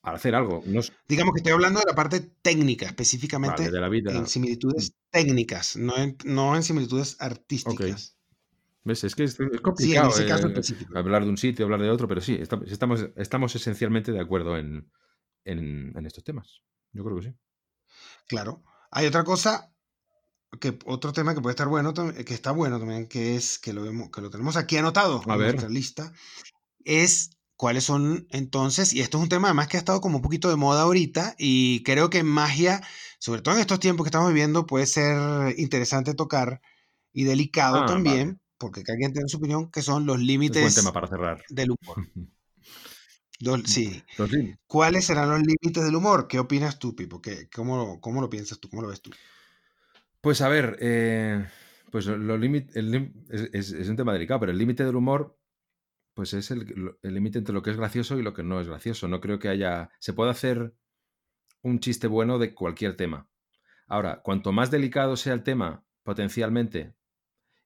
A: Para hacer algo.
B: Digamos que estoy hablando de la parte técnica, específicamente de la vida. en similitudes técnicas, no en, no en similitudes artísticas.
A: ¿Ves? Es que es, complicado sí, en ese caso eh, hablar de un sitio, hablar de otro, pero sí, estamos, estamos esencialmente de acuerdo en, en estos temas. Yo creo que sí.
B: Claro. Hay otra cosa, que otro tema que puede estar bueno, que está bueno también, que es que lo vemos, que lo tenemos aquí anotado
A: A
B: en
A: ver.
B: nuestra lista, es cuáles son entonces, y esto es un tema además que ha estado como un poquito de moda ahorita, y creo que en magia, sobre todo en estos tiempos que estamos viviendo, puede ser interesante tocar y delicado
A: Ah,
B: también,
A: vale.
B: porque cada quien tiene su opinión, que son los límites del humor. Los- sí.
A: Los.
B: ¿Cuáles serán los límites del humor? ¿Qué opinas tú, Pipo? ¿Qué, cómo, ¿Cómo lo piensas tú? ¿Cómo lo ves tú?
A: Pues a ver, eh, pues lo límite- el lim- es, es- es un tema delicado, pero el límite del humor, pues es el límite entre lo que es gracioso y lo que no es gracioso. No creo que haya. Se puede hacer un chiste bueno de cualquier tema. Ahora, cuanto más delicado sea el tema, potencialmente,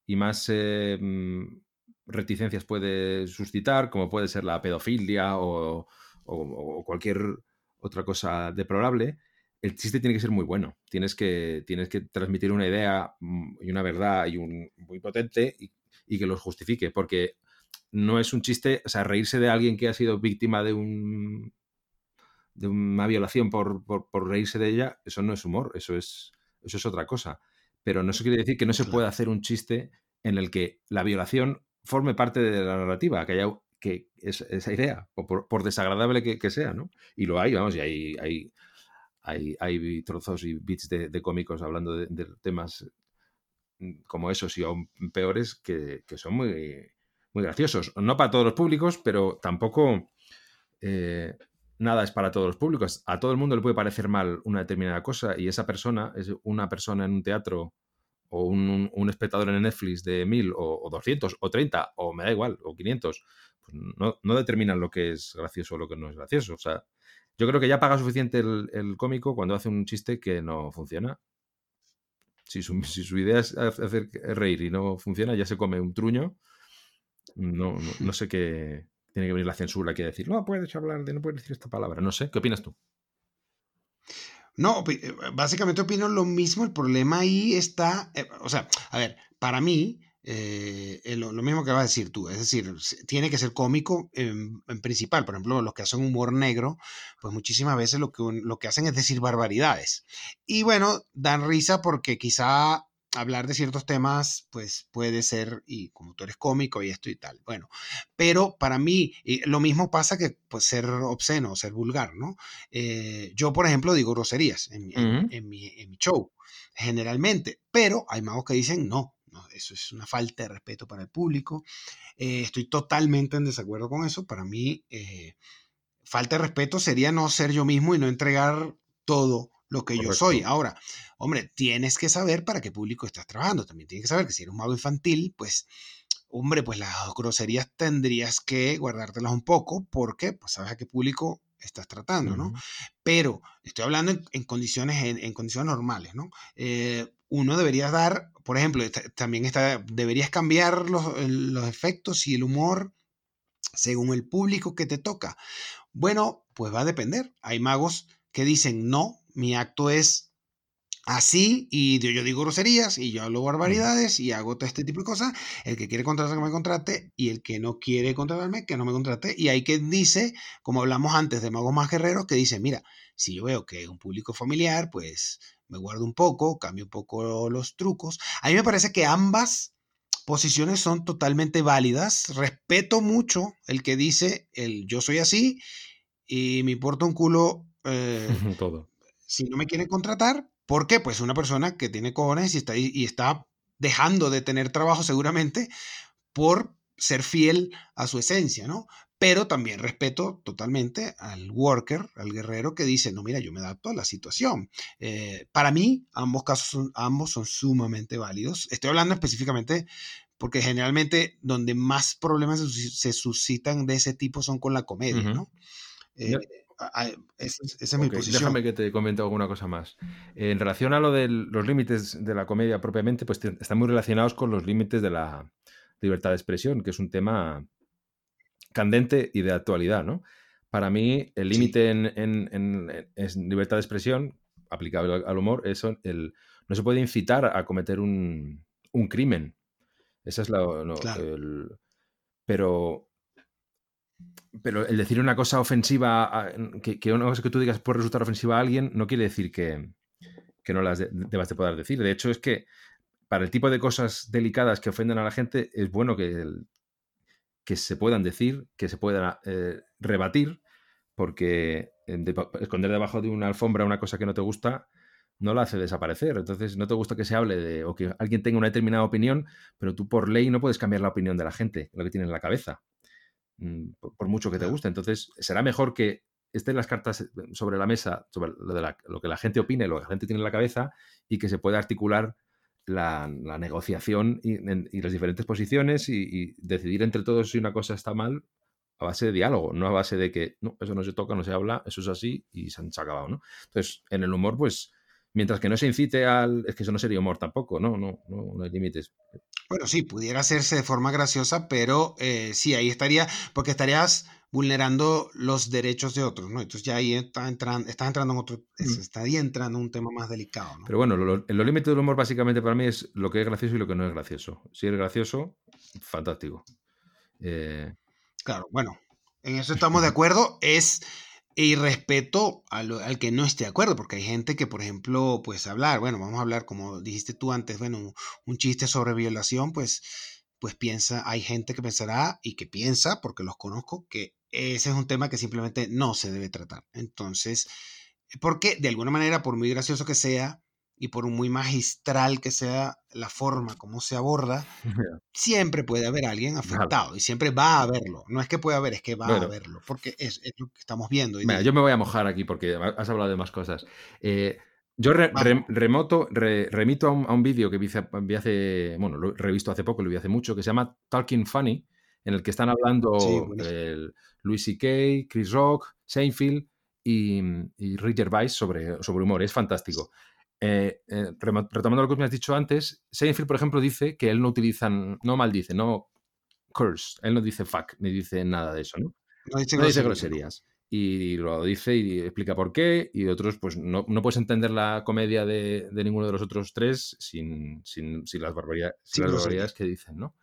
A: y más eh, mm, reticencias puede suscitar, como puede ser la pedofilia o, o- o cualquier otra cosa deplorable, el chiste tiene que ser muy bueno. Tienes que, tienes que transmitir una idea mm, y una verdad y un, muy potente y, y que los justifique, porque no es un chiste, o sea, reírse de alguien que ha sido víctima de un de una violación por, por- por reírse de ella, eso no es humor, eso es, eso es otra cosa. Pero no eso quiere decir que no se pueda hacer un chiste en el que la violación forme parte de la narrativa, que haya que es- esa idea, por, por desagradable que, sea, ¿no? Y lo hay, vamos, y hay, hay, hay, hay trozos y bits de, cómicos hablando de, de temas mm, como esos y aún peores que, que son muy, muy graciosos. No para todos los públicos, pero tampoco eh, nada es para todos los públicos. A todo el mundo le puede parecer mal una determinada cosa y esa persona es una persona en un teatro o un, un- espectador en Netflix de 1000 o, o 200 o 30 o me da igual, o 500. Pues no, no determinan lo que es gracioso o lo que no es gracioso. O sea, yo creo que ya paga suficiente el, el cómico cuando hace un chiste que no funciona. Si su, si su idea es hacer reír y no funciona, ya se come un truño. No, no, sé qué. Tiene que venir la censura que decir, no puedes hablar de, no puedes decir esta palabra. No sé, ¿qué opinas tú?
B: No, eh, básicamente opino lo mismo. El problema ahí está, eh, o sea, a ver, para mí, eh, lo, mismo que vas a decir tú, es decir, tiene que ser cómico en, en principal. Por ejemplo, los que hacen humor negro, pues muchísimas veces lo que, lo que hacen es decir barbaridades. Y bueno, dan risa porque quizá hablar de ciertos temas, pues puede ser, y como tú eres cómico y esto y tal, bueno, pero para mí lo mismo pasa que pues, ser obsceno, ser vulgar, ¿no? Eh, yo, por ejemplo, digo groserías en mi, en mi show, generalmente, pero hay magos que dicen no. no, eso es una falta de respeto para el público. Eh, estoy totalmente en desacuerdo con eso. Para mí, eh, falta de respeto sería no ser yo mismo y no entregar todo lo que yo soy. Ahora, hombre, tienes que saber para qué público estás trabajando. También tienes que saber que si eres un mago infantil, pues, hombre, pues las groserías tendrías que guardártelas un poco porque, pues, sabes a qué público estás tratando, ¿no? Pero estoy hablando en, en condiciones, en, en condiciones normales, ¿no? Eh, uno debería dar, por ejemplo, también está, deberías cambiar los efectos y el humor según el público que te toca. Bueno, pues va a depender. Hay magos que dicen, no, mi acto es así y yo, digo groserías y yo hablo barbaridades y hago todo este tipo de cosas. El que quiere contratar que me contrate y el que no quiere contratarme que no me contrate. Y hay quien dice, como hablamos antes de magos más guerreros, que dice, mira, si yo veo que es un público familiar, pues me guardo un poco, cambio un poco los trucos. A mí me parece que ambas posiciones son totalmente válidas. Respeto mucho el que dice el yo soy así y me importa un culo eh,
A: Todo.
B: Si no me quieren contratar. ¿Por qué? Pues una persona que tiene cojones y está, y está dejando de tener trabajo seguramente por ser fiel a su esencia, ¿no? Pero también respeto totalmente al worker, al guerrero que dice, no, mira, yo me adapto a la situación. Eh, para mí, ambos casos son, ambos son sumamente válidos. Estoy hablando específicamente porque generalmente donde más problemas se, sus- se suscitan de ese tipo son con la comedia. ¿no? Eh, esa es, esa es mi
A: Ok,
B: posición.
A: Déjame que te comente alguna cosa más. En relación a lo de los límites de la comedia propiamente, pues están muy relacionados con los límites de la libertad de expresión, que es un tema candente y de actualidad, ¿no? Para mí, el
B: Sí.
A: límite en, en- en- en libertad de expresión, aplicable al- al humor, es el, no se puede incitar a cometer un, un crimen. Esa es la... no,
B: Claro.
A: el- pero pero el decir una cosa ofensiva, que, una cosa que tú digas puede resultar ofensiva a alguien, no quiere decir que, que no las debas de poder decir. De hecho, es que para el tipo de cosas delicadas que ofenden a la gente, es bueno que, que se puedan decir, que se puedan eh, rebatir, porque esconder debajo de una alfombra una cosa que no te gusta no la hace desaparecer. Entonces, no te gusta que se hable de o que alguien tenga una determinada opinión, pero tú por ley no puedes cambiar la opinión de la gente, lo que tiene en la cabeza, mm, por, mucho que te guste. Entonces, será mejor que estén las cartas eh, sobre la mesa, sobre lo, de lo que la gente opine, lo que la gente tiene en la cabeza, y que se pueda articular la, negociación y, las diferentes posiciones y, decidir entre todos si una cosa está mal a base de diálogo, no a base de que no, eso no se toca, no se habla, eso es así y se han acabado, ¿no? Entonces, en el humor, pues, mientras que no se incite al. Es que eso no sería humor tampoco, ¿no? No, no, no hay límites.
B: Bueno, sí, pudiera hacerse de forma graciosa, pero eh, sí, ahí estaría, porque estarías vulnerando los derechos de otros, ¿no? Entonces ya ahí está entrando, está entrando en otro, mm. estaría entrando en un tema más delicado, ¿no?
A: Pero bueno, lo, los límites del humor básicamente para mí es lo que es gracioso y lo que no es gracioso. Si es gracioso, fantástico. Eh,
B: claro, bueno, en eso estamos de acuerdo. Es y respeto al, que no esté de acuerdo, porque hay gente que, por ejemplo, pues hablar, bueno, vamos a hablar, como dijiste tú antes, bueno, un chiste sobre violación, pues pues piensa, hay gente que pensará y que piensa, porque los conozco, que ese es un tema que simplemente no se debe tratar. Entonces, porque de alguna manera, por muy gracioso que sea y por muy magistral que sea la forma como se aborda, siempre puede haber alguien afectado y siempre va a haberlo. No es que pueda haber, es que va a haberlo, porque es, lo que estamos viendo.
A: yo me voy a mojar aquí porque has hablado de más cosas. Eh, yo remoto, remito a un, vídeo que vi hace, bueno, lo he revisto hace poco, lo vi hace mucho, que se llama Talking Funny, en el que están hablando Louis C.K., Chris Rock, Seinfeld y, y Rick Gervais sobre, sobre humor. Es fantástico. Eh, eh, retomando lo que me has dicho antes, Seinfeld, por ejemplo, dice que él no utiliza, no maldice, no curse, él no dice fuck, ni dice nada de eso, ¿no? No dice groserías y lo dice y explica por qué, y otros, pues no, puedes entender la comedia de, ninguno de los otros tres sin, las, barbaridades, que dicen, ¿no?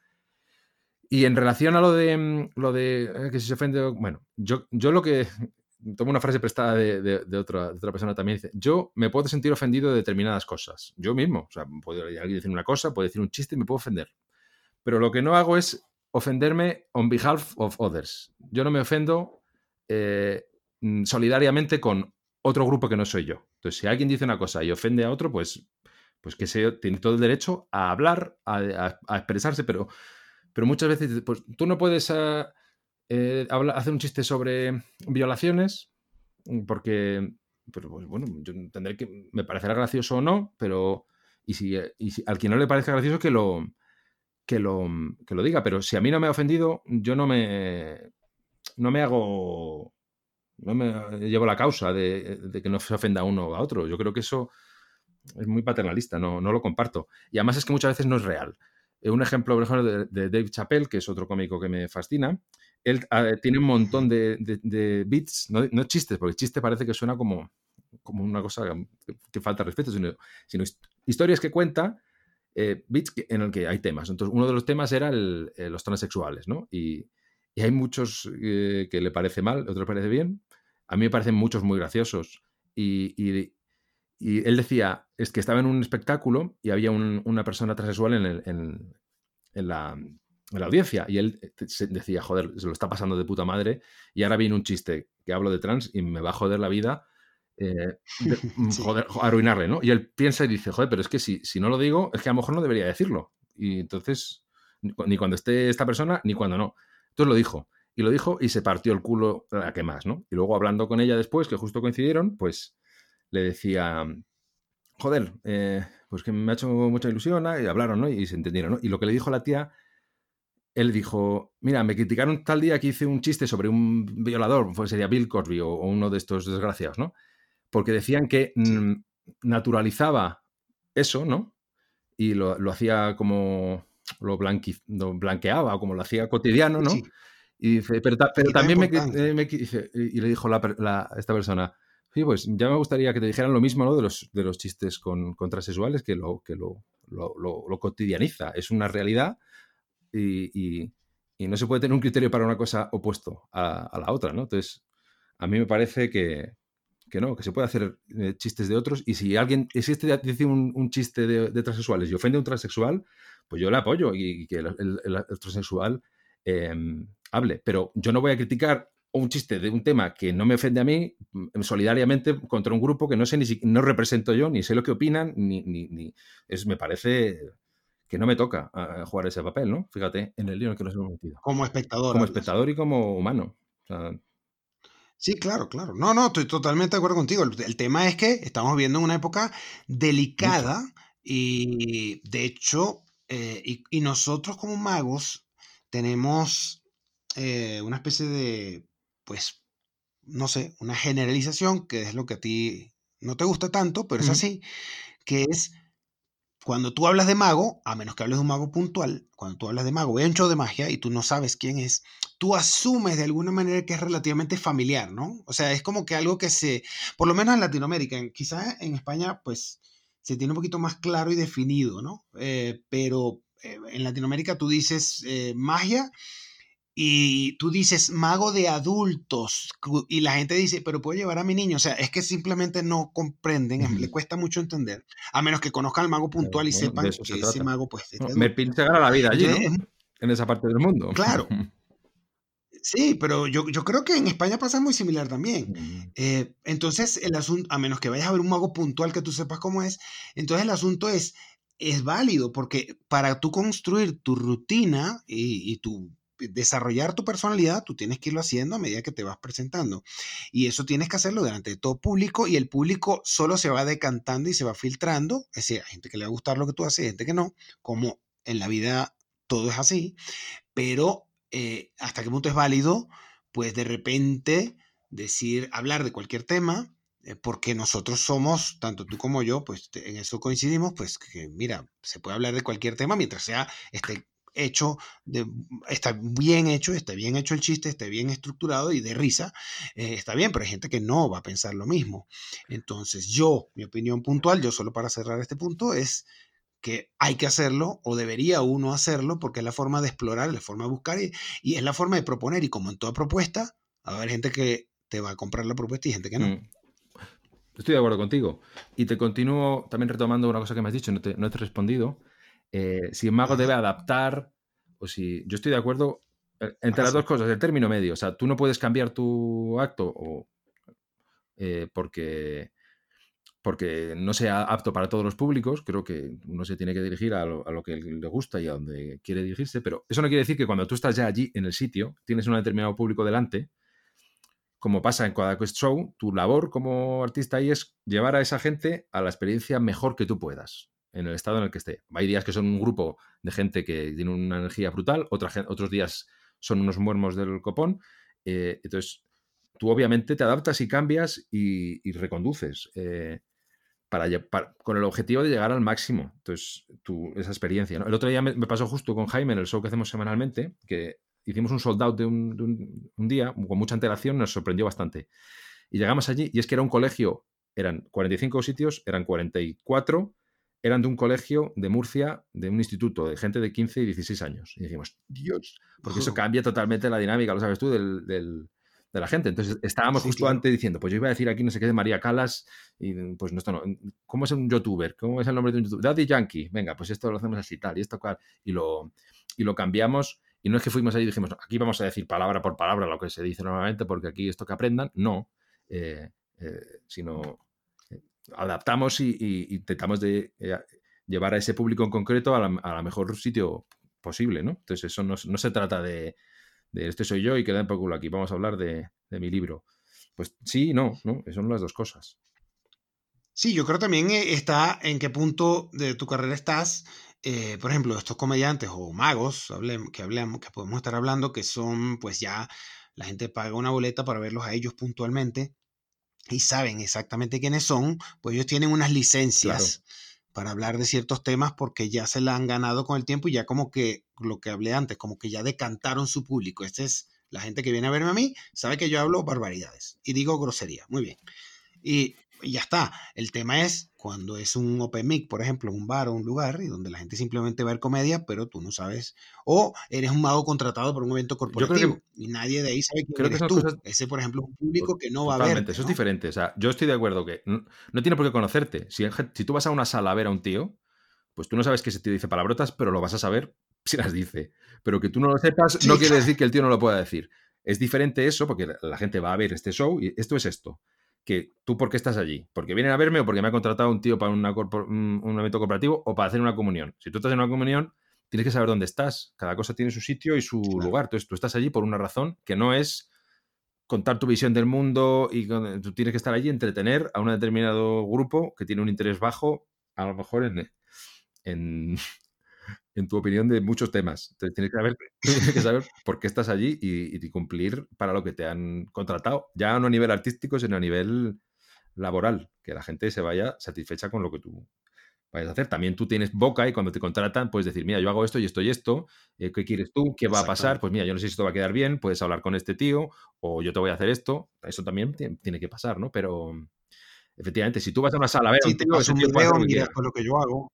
A: Y en relación a lo de mm, lo de eh, que si se ofende, bueno, yo, yo lo que tomo una frase prestada de, otra, otra, persona también dice, yo me puedo sentir ofendido de determinadas cosas, yo mismo, o sea, puede alguien decir una cosa, puede decir un chiste y me puedo ofender, pero lo que no hago es ofenderme on behalf of others. Yo no me ofendo eh, mm, solidariamente con otro grupo que no soy yo. Entonces, si alguien dice una cosa y ofende a otro, pues, pues que se tiene todo el derecho a hablar, a, expresarse, pero, pero muchas veces pues, tú no puedes ah, eh, hacer un chiste sobre violaciones mm, porque, pero, pues, bueno, yo tendré que, me parecerá gracioso o no, pero si, y si al quien no le parezca gracioso que lo, que lo, que lo diga, pero si a mí no me ha ofendido, yo no me, no me hago, no me llevo la causa de, que no se ofenda a uno o a otro. Yo creo que eso es muy paternalista, no, no lo comparto. Y además es que muchas veces no es real. Eh, un ejemplo, por ejemplo, de, Dave Chappelle, que es otro cómico que me fascina. Él ah, tiene un montón de, de, beats, no, no, chistes, porque chiste parece que suena como, como una cosa que, falta respeto, sino, sino, historias que cuenta, eh, beats en el que hay temas. Entonces, uno de los temas era el, eh, los transexuales, ¿no? Y, y hay muchos eh, que le parece mal, otros le parece bien. A mí me parecen muchos muy graciosos. Y, él decía, es que estaba en un espectáculo y había una persona transexual en, la, audiencia. Y él eh, decía, joder, se lo está pasando de puta madre. Y ahora viene un chiste que hablo de trans y me va a joder la vida. Eh, mm, joder, arruinarle, ¿no? Y él piensa y dice, joder, pero es que si, si no lo digo, es que a lo mejor no debería decirlo. Y entonces, ni cuando esté esta persona, ni cuando no. Entonces lo dijo. Y lo dijo y se partió el culo a que más, ¿no? Y luego hablando con ella después, que justo coincidieron, pues le decía, joder, eh, pues que me ha hecho mucha ilusión, y hablaron, ¿no? Y se entendieron, ¿no? Y lo que le dijo la tía, él dijo, mira, me criticaron tal día que hice un chiste sobre un violador, pues sería Bill Cosby o, uno de estos desgraciados, ¿no? Porque decían que mm, naturalizaba eso, ¿no? Y lo, lo hacía como lo, blanqueaba, como lo hacía cotidiano, ¿no? Y dice, pero, también eh, me, dice, y le dijo la, esta persona, sí, pues ya me gustaría que te dijeran lo mismo ¿no? de, los, de los chistes con, con transexuales, que, lo, que lo, lo, cotidianiza. Es una realidad y, y, no se puede tener un criterio para una cosa opuesto a, a, la otra, ¿no? Entonces, a mí me parece que, que no, que se puede hacer eh, chistes de otros y si alguien existe dice un, chiste de, transexuales y ofende a un transexual, pues yo le apoyo y, que el, transexual em, hable. Pero yo no voy a criticar un chiste de un tema que no me ofende a mí mm, solidariamente contra un grupo que no sé ni si, no represento yo, ni sé lo que opinan, ni, ni, es, me parece que no me toca jugar ese papel, ¿no? Fíjate, en el lío en el que nos hemos metido.
B: Como espectador.
A: Como espectador y como humano.
B: Sí, claro, claro. No, no, estoy totalmente de acuerdo contigo. El, tema es que estamos viviendo en una época delicada y de hecho, eh, y, nosotros como magos tenemos eh, una especie de, pues, no sé, una generalización, que es lo que a ti no te gusta tanto, pero es así, que es cuando tú hablas de mago, a menos que hables de un mago puntual, cuando tú hablas de mago, un show de magia y tú no sabes quién es, tú asumes de alguna manera que es relativamente familiar, ¿no? O sea, es como que algo que se, por lo menos en Latinoamérica, quizás en España, pues se tiene un poquito más claro y definido, ¿no? Eh, pero eh, en Latinoamérica tú dices eh, magia y tú dices mago de adultos y la gente dice, pero puedo llevar a mi niño. O sea, es que simplemente no comprenden, le cuesta mucho entender, a menos que conozcan al mago puntual y sepan que ese mago pues...
A: me pinta la vida allí, En esa parte del mundo.
B: Claro. Sí, pero yo, yo, creo que en España pasa muy similar también. Eh, entonces, el asunto, a menos que vayas a ver un mago puntual que tú sepas cómo es, entonces el asunto es, es válido, porque para tú construir tu rutina y, y tu desarrollar tu personalidad, tú tienes que irlo haciendo a medida que te vas presentando. Y eso tienes que hacerlo delante de todo público y el público solo se va decantando y se va filtrando. Es decir, hay gente que le va a gustar lo que tú haces, hay gente que no, como en la vida todo es así, pero eh, hasta qué punto es válido, pues de repente decir, hablar de cualquier tema, eh, porque nosotros somos, tanto tú como yo, pues en eso coincidimos, pues que mira, se puede hablar de cualquier tema mientras sea este hecho, de, está bien hecho, está bien hecho el chiste, está bien estructurado y de risa, eh, está bien, pero hay gente que no va a pensar lo mismo. Entonces yo, mi opinión puntual, yo solo para cerrar este punto, es que hay que hacerlo o debería uno hacerlo porque es la forma de explorar, la forma de buscar y, y, es la forma de proponer. Y como en toda propuesta, va a haber gente que te va a comprar la propuesta y gente que no. Mm.
A: Estoy de acuerdo contigo. Y te continúo también retomando una cosa que me has dicho, no te, no te he respondido. Eh, si el mago debe adaptar o si yo estoy de acuerdo eh, entre las dos cosas, el término medio. O sea, tú no puedes cambiar tu acto o, eh, porque, porque no sea apto para todos los públicos. Creo que uno se tiene que dirigir a lo, a lo, que le gusta y a donde quiere dirigirse. Pero eso no quiere decir que cuando tú estás ya allí en el sitio, tienes un determinado público delante, como pasa en cada Show, tu labor como artista ahí es llevar a esa gente a la experiencia mejor que tú puedas en el estado en el que esté. Hay días que son un grupo de gente que tiene una energía brutal, otros días son unos muermos del copón. Eh, entonces, tú obviamente te adaptas y cambias y, reconduces eh, para, con el objetivo de llegar al máximo. Entonces, esa experiencia. El otro día me, pasó justo con Jaime en el show que hacemos semanalmente, que hicimos un sold out de un, un día con mucha antelación, nos sorprendió bastante. Y llegamos allí y es que era un colegio, eran 45 sitios, eran 44 eran de un colegio de Murcia, de un instituto, de gente de 15 y 16 años. Y dijimos, Dios, porque eso cambia totalmente la dinámica, lo sabes tú, del, de la gente. Entonces estábamos justo antes diciendo, pues yo iba a decir aquí no sé qué de María Calas, y pues no, esto no. ¿Cómo es un youtuber? ¿Cómo es el nombre de un youtuber? Daddy Yankee. Venga, pues esto lo hacemos así, tal, y esto, cual. Y lo, y lo cambiamos. Y no es que fuimos ahí y dijimos, aquí vamos a decir palabra por palabra lo que se dice normalmente, porque aquí esto que aprendan, no. Eh, eh, sino adaptamos y, intentamos de, eh, llevar a ese público en concreto a la, mejor sitio posible, ¿no? Entonces eso no, se trata de, este soy yo y queda en poco aquí, vamos a hablar de, mi libro. Pues sí, no, no, son las dos cosas.
B: Sí, yo creo también eh, está en qué punto de tu carrera estás. Eh, por ejemplo, estos comediantes o magos que hablemos, que podemos estar hablando, que son, pues ya la gente paga una boleta para verlos a ellos puntualmente y saben exactamente quiénes son, pues ellos tienen unas licencias para hablar de ciertos temas porque ya se la han ganado con el tiempo y ya como que lo que hablé antes, como que ya decantaron su público. Esta es la gente que viene a verme a mí, sabe que yo hablo barbaridades y digo grosería. Muy bien. Y y ya está. El tema es cuando es un open mic, por ejemplo, un bar o un lugar, y donde la gente simplemente va a ver comedia, pero tú no sabes. O eres un mago contratado por un evento corporativo y nadie de ahí sabe quién eres tú. Ese, por ejemplo, es un público que no va a ver.
A: Eso es diferente. O sea, yo estoy de acuerdo que no, tiene por qué conocerte. Si, si tú vas a una sala a ver a un tío, pues tú no sabes que ese tío dice palabrotas, pero lo vas a saber si las dice. Pero que tú no lo sepas no quiere decir que el tío no lo pueda decir. Es diferente eso, porque la gente va a ver este show y esto es esto que tú por qué estás allí, porque vienen a verme o porque me ha contratado un tío para un, evento corporativo o para hacer una comunión. Si tú estás en una comunión, tienes que saber dónde estás. Cada cosa tiene su sitio y su lugar. Entonces tú estás allí por una razón que no es contar tu visión del mundo y tú tienes que estar allí, entretener a un determinado grupo que tiene un interés bajo, a lo mejor en, en, en tu opinión de muchos temas. Entonces, tienes que saber, que saber por qué estás allí y, cumplir para lo que te han contratado, ya no a nivel artístico, sino a nivel laboral, que la gente se vaya satisfecha con lo que tú vayas a hacer. También tú tienes boca y cuando te contratan puedes decir, mira, yo hago esto y esto y esto, eh, ¿qué quieres tú? ¿Qué va a pasar? Pues mira, yo no sé si esto va a quedar bien, puedes hablar con este tío o yo te voy a hacer esto. Eso también tiene que pasar, ¿no? Pero efectivamente, si tú vas a una sala a ver
B: un tío, es un video, con lo que yo hago.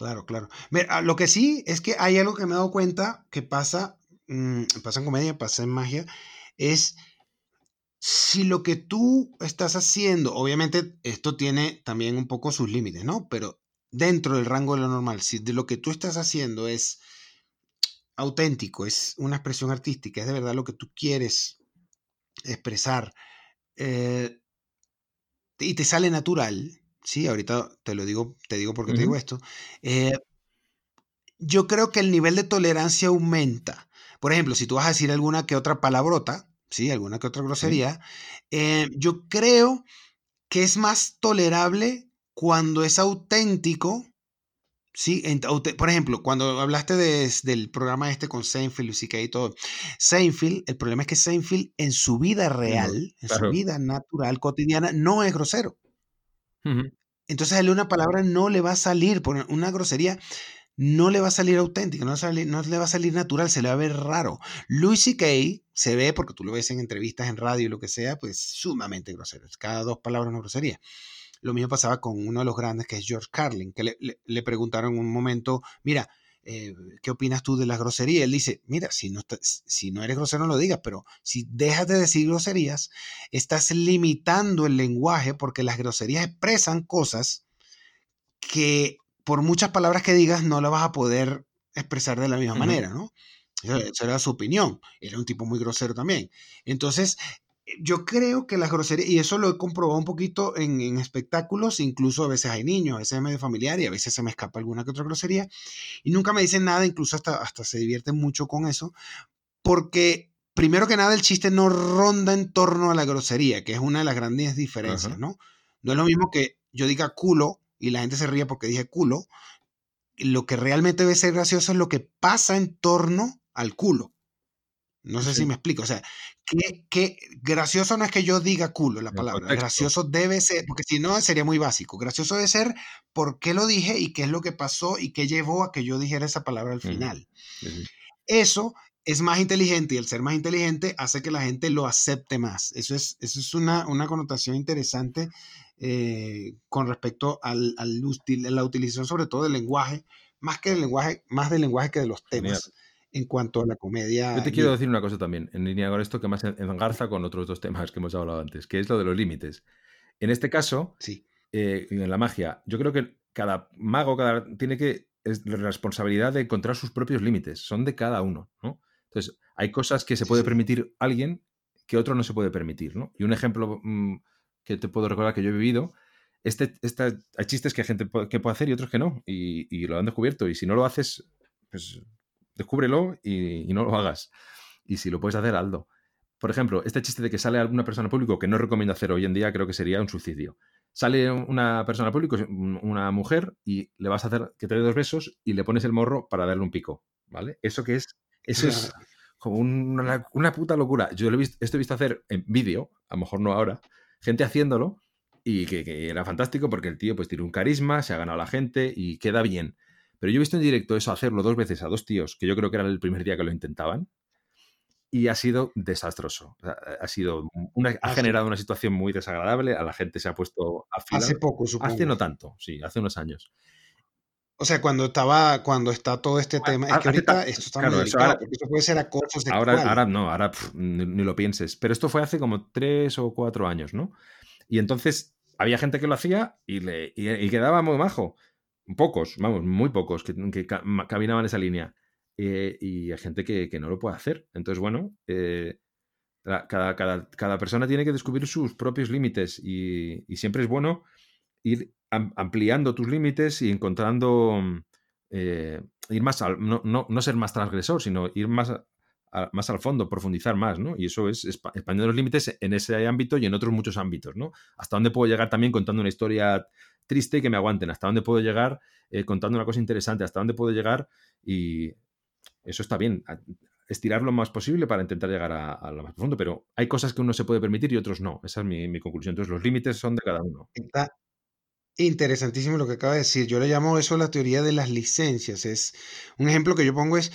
B: Claro, claro. Mira, lo que sí es que hay algo que me he dado cuenta que pasa, mm, pasa en comedia, pasa en magia, es si lo que tú estás haciendo, obviamente esto tiene también un poco sus límites, ¿no? Pero dentro del rango de lo normal, si de lo que tú estás haciendo es auténtico, es una expresión artística, es de verdad lo que tú quieres expresar eh, y te sale natural, sí, ahorita te lo digo, te digo porque te digo esto, eh, yo creo que el nivel de tolerancia aumenta. Por ejemplo, si tú vas a decir alguna que otra palabrota, sí, alguna que otra grosería, eh, yo creo que es más tolerable cuando es auténtico, Sí, por ejemplo, cuando hablaste del programa este con Seinfeld, y todo, Seinfeld, el problema es que Seinfeld en su vida real, en su vida natural, cotidiana, no es grosero. Entonces a él una palabra no le va a salir, por una grosería no le va a salir auténtica, no, le va a salir natural, se le va a ver raro. Louis C.K. se ve, porque tú lo ves en entrevistas en radio y lo que sea, pues sumamente grosero. Cada dos palabras una grosería. Lo mismo pasaba con uno de los grandes que es George Carlin, que le, le preguntaron en un momento, mira, eh, ¿qué opinas tú de las groserías? Él dice, mira, si no, si no eres grosero no lo digas, pero si dejas de decir groserías, estás limitando el lenguaje porque las groserías expresan cosas que por muchas palabras que digas no las vas a poder expresar de la misma manera, ¿no? Esa era su opinión. Era un tipo muy grosero también. Entonces, yo creo que las groserías, y eso lo he comprobado un poquito en, espectáculos, incluso a veces hay niños, a veces es medio familiar y a veces se me escapa alguna que otra grosería, y nunca me dicen nada, incluso hasta, hasta se divierten mucho con eso, porque primero que nada el chiste no ronda en torno a la grosería, que es una de las grandes diferencias, ¿no? No es lo mismo que yo diga culo y la gente se ríe porque dije culo, lo que realmente debe ser gracioso es lo que pasa en torno al culo. No sé si me explico. O sea, que, gracioso no es que yo diga culo la palabra. Gracioso debe ser, porque si no sería muy básico. Gracioso debe ser por qué lo dije y qué es lo que pasó y qué llevó a que yo dijera esa palabra al final. Eso es más inteligente y el ser más inteligente hace que la gente lo acepte más. Eso es, eso es una, una connotación interesante eh, con respecto al, al, la utilización sobre todo del lenguaje, más que del lenguaje, más del lenguaje que de los temas en cuanto a la comedia.
A: Yo te quiero decir una cosa también, en línea con esto que más engarza con otros dos temas que hemos hablado antes, que es lo de los límites. En este caso,
B: sí.
A: Eh, en la magia, yo creo que cada mago cada, tiene que es la responsabilidad de encontrar sus propios límites, son de cada uno, ¿no? Entonces, hay cosas que se puede permitir alguien que otro no se puede permitir, ¿no? Y un ejemplo mm, que te puedo recordar que yo he vivido, este, hay chistes que hay gente que puede hacer y otros que no, y, y, lo han descubierto, y si no lo haces, pues descúbrelo y, no lo hagas. Y si lo puedes hacer, Aldo. Por ejemplo, este chiste de que sale alguna persona público que no recomiendo hacer hoy en día, creo que sería un suicidio. Sale una persona público, una mujer, y le vas a hacer que te dé dos besos y le pones el morro para darle un pico. ¿Vale? Eso que es. Eso es como una, puta locura. Yo lo he visto, esto he visto hacer en vídeo, a lo mejor no ahora, gente haciéndolo y que, que, era fantástico porque el tío pues tiene un carisma, se ha ganado a la gente y queda bien. Pero yo he visto en directo eso hacerlo dos veces a dos tíos, que yo creo que era el primer día que lo intentaban. y ha sido desastroso. ha sido una, ha generado una situación muy desagradable. A la gente se ha puesto a fila.
B: Hace poco,
A: Hace
B: supongo.
A: no tanto, sí, hace unos años.
B: O sea, cuando estaba, cuando está todo este tema, es que
A: hace
B: ahorita esto está
A: claro,
B: muy
A: eso
B: delicado,
A: ahora-
B: porque esto puede ser acoso sexual.
A: Ahora, ahora no, ahora pf, ni, ni lo pienses. Pero esto fue hace como tres o cuatro años, ¿no? Y entonces había gente que lo hacía y, le, y, y quedaba muy majo. Pocos, vamos, muy pocos que, caminaban esa línea. Eh, y hay gente que, no lo puede hacer. Entonces, bueno, eh, cada, persona tiene que descubrir sus propios límites y, siempre es bueno ir am- ampliando tus límites y encontrando eh, ir más al, no, no, no ser más transgresor, sino ir más, más al fondo, profundizar más, ¿no? Y eso es expa- expandiendo los límites en ese ámbito y en otros muchos ámbitos, ¿no? Hasta dónde puedo llegar también contando una historia triste y que me aguanten, hasta dónde puedo llegar eh, contando una cosa interesante, hasta dónde puedo llegar y eso está bien. Estirar lo más posible para intentar llegar a, a lo más profundo, pero hay cosas que uno se puede permitir y otros no. Esa es mi, mi conclusión. Entonces, los límites son de cada uno.
B: Está interesantísimo lo que acaba de decir. Yo le llamo eso la teoría de las licencias. Es un ejemplo que yo pongo es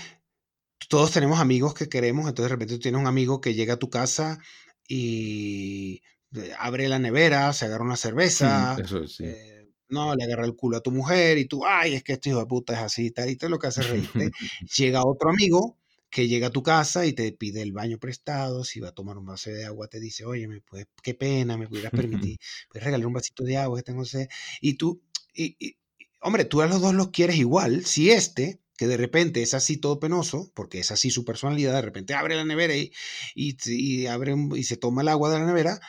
B: todos tenemos amigos que queremos, entonces de repente tú tienes un amigo que llega a tu casa y eh, abre la nevera, se agarra una cerveza,
A: Mm, Eso es, sí.
B: eh, no, le agarra el culo a tu mujer y tú, ay, es que este hijo de puta es así tal, y todo lo que hace reírte. llega otro amigo que llega a tu casa y te pide el baño prestado, si va a tomar un vaso de agua, te dice, oye, me puedes, qué pena, me pudieras permitir, puedes regalar un vasito de agua que tengo sed. Y tú, y- y, hombre, tú a los dos los quieres igual, si este, que de repente es así todo penoso, porque es así su personalidad, de repente abre la nevera y, y, y abre un- y se toma el agua de la nevera,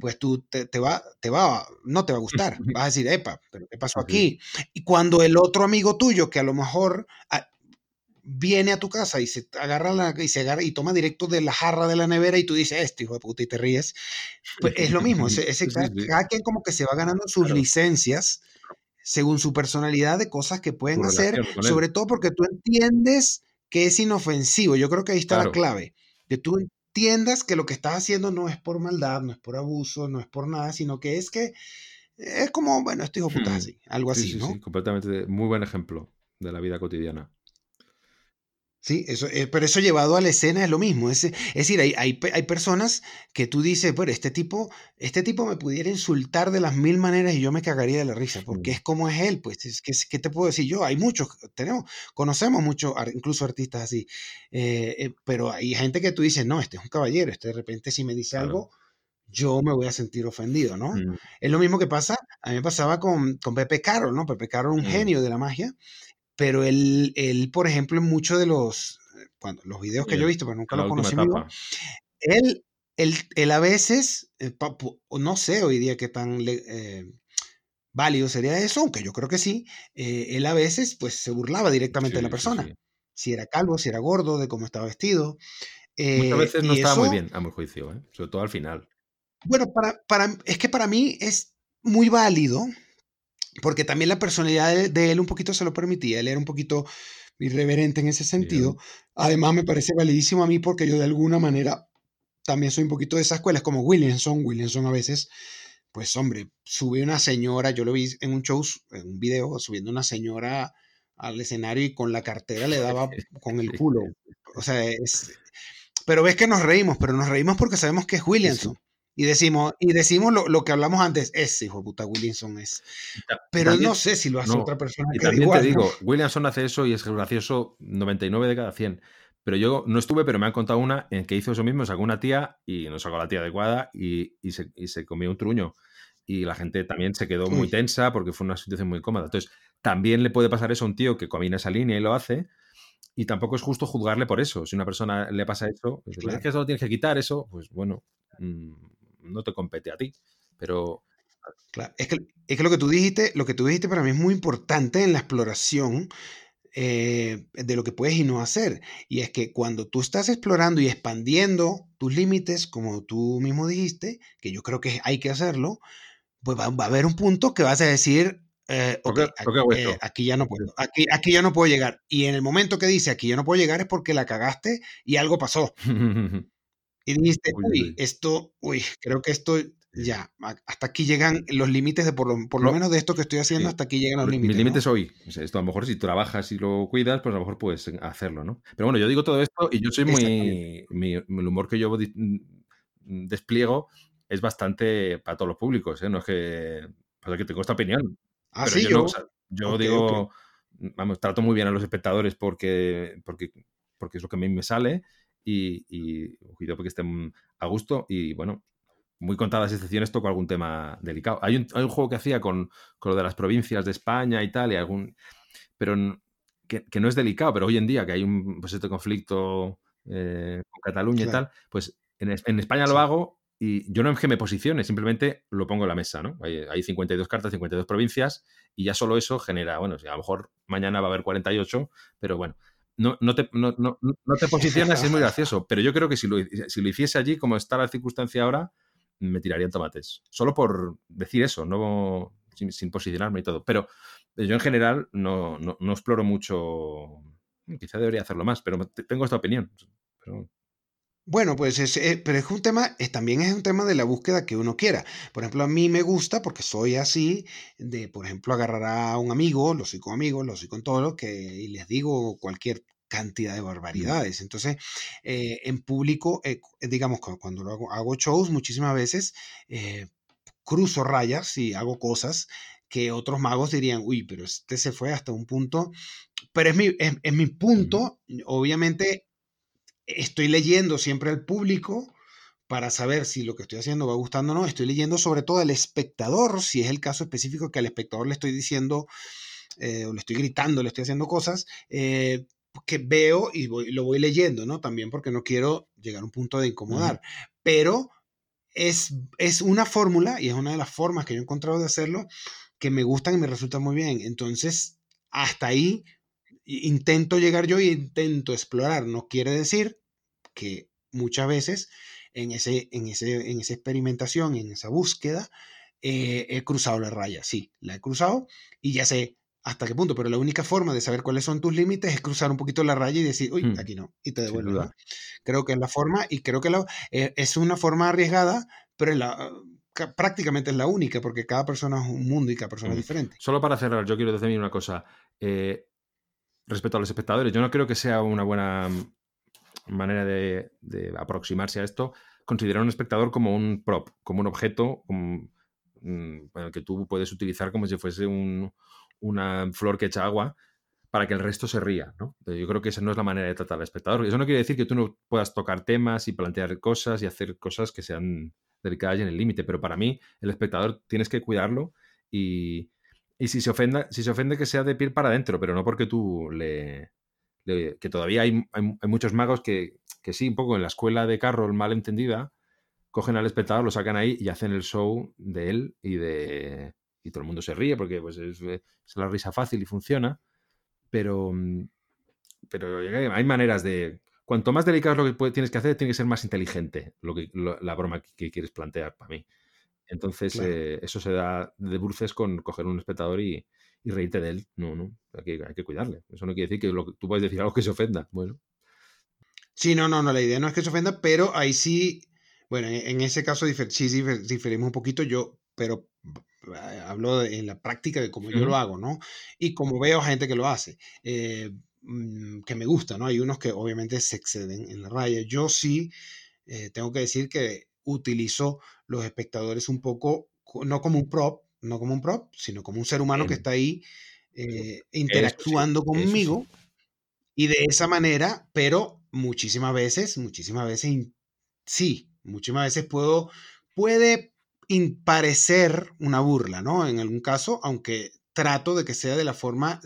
B: pues tú te, te va, te va, no te va a gustar. Vas a decir, epa, pero ¿qué pasó aquí? Y cuando el otro amigo tuyo, que a lo mejor ah, viene a tu casa y se agarra la, y se agarra y toma directo de la jarra de la nevera y tú dices, este hijo de puta, y te ríes, pues es lo mismo.
A: Sí, sí,
B: cada, quien como que se va ganando sus
A: Claro.
B: licencias según su personalidad de cosas que pueden hacer, sobre todo porque tú entiendes que es inofensivo. Yo creo que ahí está la
A: Claro.
B: clave. Que tú entiendas que lo que estás haciendo no es por maldad, no es por abuso, no es por nada, sino que es que es como, bueno, este hijo puta
A: Hmm.
B: así, algo
A: Sí,
B: así,
A: sí,
B: ¿no?
A: sí, completamente. Muy buen ejemplo de la vida cotidiana.
B: Sí, eso, eh, pero eso llevado a la escena es lo mismo. Es, es decir, hay, hay, hay personas que tú dices, bueno, este tipo, este tipo me pudiera insultar de las mil maneras y yo me cagaría de la risa, porque
A: Mm.
B: es como es él, pues, es, que, ¿qué te puedo decir yo? Hay muchos, tenemos, conocemos muchos, incluso artistas así, eh, eh, pero hay gente que tú dices, no, este es un caballero, este de repente si me dice
A: Claro.
B: algo, yo me voy a sentir ofendido, ¿no?
A: Mm,
B: Es lo mismo que pasa, a mí me pasaba con, con Pepe Carol, ¿no? Pepe Carol, un
A: Mm.
B: genio de la magia, pero él, él por ejemplo, en muchos de los, eh, cuando, los videos que yo he visto, pero nunca
A: en la
B: lo
A: última
B: conocí vivo, él, él, él a veces, eh, no sé hoy día qué tan eh, válido sería eso, aunque yo creo que sí, eh, él a veces pues se burlaba directamente de la persona,
A: sí.
B: si era calvo, si era gordo, de cómo estaba vestido.
A: Muchas
B: eh,
A: veces no estaba muy bien, a mi juicio, ¿eh? sobre todo al final.
B: Bueno, para, para, es que para mí es muy válido, porque también la personalidad de, de él un poquito se lo permitía, él era un poquito irreverente en ese sentido. Además, me parece validísimo a mí porque yo de alguna manera también soy un poquito de esa escuela, es como Williamson, Williamson a veces, pues hombre, sube una señora, yo lo vi en un show, en un video, subiendo una señora al escenario y con la cartera le daba con el culo. O sea, es... Pero ves que nos reímos, pero nos reímos porque sabemos que es Williamson. Y decimos, y decimos lo, lo que hablamos antes, ese hijo de puta Williamson es. Pero
A: también-
B: no sé si lo hace
A: no,
B: otra persona.
A: Y
B: que
A: también
B: igual,
A: te
B: ¿no?
A: digo, Williamson hace eso y es gracioso 99 de cada 100. Pero yo no estuve, pero me han contado una en que hizo eso mismo, sacó una tía y no sacó la tía adecuada y, y se, y se comió un truño. Y la gente también se quedó muy
B: Uy.
A: tensa porque fue una situación muy cómoda. Entonces, también le puede pasar eso a un tío que camina esa línea y lo hace. Y tampoco es justo juzgarle por eso. Si a una persona le pasa eso, dice,
B: Claro.
A: es que eso lo tienes que quitar, eso, pues bueno, mm, no te compete a ti. Pero
B: Claro, es que, es que lo que tú dijiste, lo que tú dijiste para mí es muy importante en la exploración eh, de lo que puedes y no hacer. Y es que cuando tú estás explorando y expandiendo tus límites, como tú mismo dijiste, que yo creo que hay que hacerlo, pues va, va a haber un punto que vas a decir, eh,
A: ¿Por
B: ok,
A: qué-
B: aquí,
A: por qué hago
B: eh, aquí ya no puedo, aquí, aquí ya no puedo llegar. Y en el momento que dice aquí ya no puedo llegar es porque la cagaste y algo pasó. Y dijiste,
A: Uy,
B: uy, esto, uy, creo que esto ya, hasta aquí llegan los límites de por lo, por lo menos de esto que estoy haciendo, hasta aquí llegan los límites.
A: Mis límites hoy. esto a lo mejor si trabajas y lo cuidas, pues a lo mejor puedes hacerlo, ¿no? Pero bueno, yo digo todo esto y yo soy muy. Mi, el humor que yo mm, despliego es bastante para todos los públicos, ¿eh? No es que. Pasa que tengo esta opinión.
B: Ah, sí, yo.
A: yo digo. Vamos, trato muy bien a los espectadores porque, porque, porque es lo que a mí me sale y, y porque estén a gusto y bueno, muy contadas excepciones toco algún tema delicado. Hay un, hay un juego que hacía con, con, lo de las provincias de España y tal, y algún. Pero que, que, no es delicado, pero hoy en día que hay un pues este conflicto eh, con Cataluña y tal, pues en, en España lo hago y yo no es que me posicione, simplemente lo pongo en la mesa, ¿no? Hay, hay, 52 cartas, 52 provincias, y ya solo eso genera, bueno, a lo mejor mañana va a haber 48, pero bueno, no, no, te, no, no, te posicionas, es muy gracioso, pero yo creo que si lo, si lo hiciese allí, como está la circunstancia ahora, me tiraría en tomates. Solo por decir eso, no sin, posicionarme y todo. Pero yo en general no, no, exploro mucho. Quizá debería hacerlo más, pero tengo esta opinión.
B: Bueno, pues es, eh, pero es un tema, es, también es un tema de la búsqueda que uno quiera. Por ejemplo, a mí me gusta, porque soy así, de, por ejemplo, agarrar a un amigo, lo soy con amigos, lo soy con todos, que y les digo cualquier cantidad de barbaridades. Entonces, eh, en público, eh, digamos, cuando hago, hago, shows, muchísimas veces eh, cruzo rayas y hago cosas que otros magos dirían, uy, pero este se fue hasta un punto, pero es mi, es, mi punto, obviamente estoy leyendo siempre al público para saber si lo que estoy haciendo va gustando o no, estoy leyendo sobre todo al espectador, si es el caso específico que al espectador le estoy diciendo o le estoy gritando, le estoy haciendo cosas, que veo y lo voy leyendo, ¿no? También porque no quiero llegar a un punto de incomodar. Pero es, es una fórmula y es una de las formas que yo he encontrado de hacerlo que me gustan y me resultan muy bien. Entonces, hasta ahí intento llegar yo y intento explorar. No quiere decir que muchas veces en, ese, en, ese, en esa experimentación, en esa búsqueda, eh, he cruzado la raya. Sí, la he cruzado y ya sé hasta qué punto, pero la única forma de saber cuáles son tus límites es cruzar un poquito la raya y decir, uy, hmm. aquí no, y te devuelves. Creo que es la forma, y creo que la, eh, es una forma arriesgada, pero la, prácticamente es la única, porque cada persona es un mundo y cada persona es hmm. diferente.
A: Solo para cerrar, yo quiero decir una cosa. Eh, respecto a los espectadores, yo no creo que sea una buena manera de, aproximarse a esto, considerar a un espectador como un prop, como un objeto mm, que tú puedes utilizar como si fuese un, una flor que echa agua para que el resto se ría, ¿no? Yo creo que esa no es la manera de tratar al espectador. Eso no quiere decir que tú no puedas tocar temas y plantear cosas y hacer cosas que sean delicadas y en el límite, pero para mí el espectador tienes que cuidarlo y, y si se ofenda, si se ofende que sea de piel para adentro, pero no porque tú le, que todavía hay, hay, muchos magos que, que, sí, un poco en la escuela de Carroll mal entendida, cogen al espectador, lo sacan ahí y hacen el show de él y de y todo el mundo se ríe porque pues, es, eh, la risa fácil y funciona, pero, mm, pero hay maneras de... Cuanto más delicado es lo que tienes que hacer, tiene que ser más inteligente lo que, la broma que, quieres plantear para mí. Entonces, eh, eso se da de bruces con coger un espectador y, y reírte de él. No, no, hay que, hay que cuidarle. Eso no quiere decir que tú puedes decir algo que se ofenda. Bueno.
B: Sí, no, no, no, la idea no es que se ofenda, pero ahí sí, bueno, en ese caso sí diferimos un poquito. Yo pero eh, hablo en la práctica de cómo yo lo hago, ¿no? Y como veo gente que lo hace, eh, mm, que me gusta, ¿no? Hay unos que obviamente se exceden en la raya. Yo sí eh, tengo que decir que utilizo los espectadores un poco, no como un prop, no como un prop, sino como un ser humano que está ahí interactuando conmigo. Y de esa manera, pero muchísimas veces, muchísimas veces, sí, muchísimas veces puedo, puede parecer una burla, ¿no? En algún caso, aunque trato de que sea de la forma,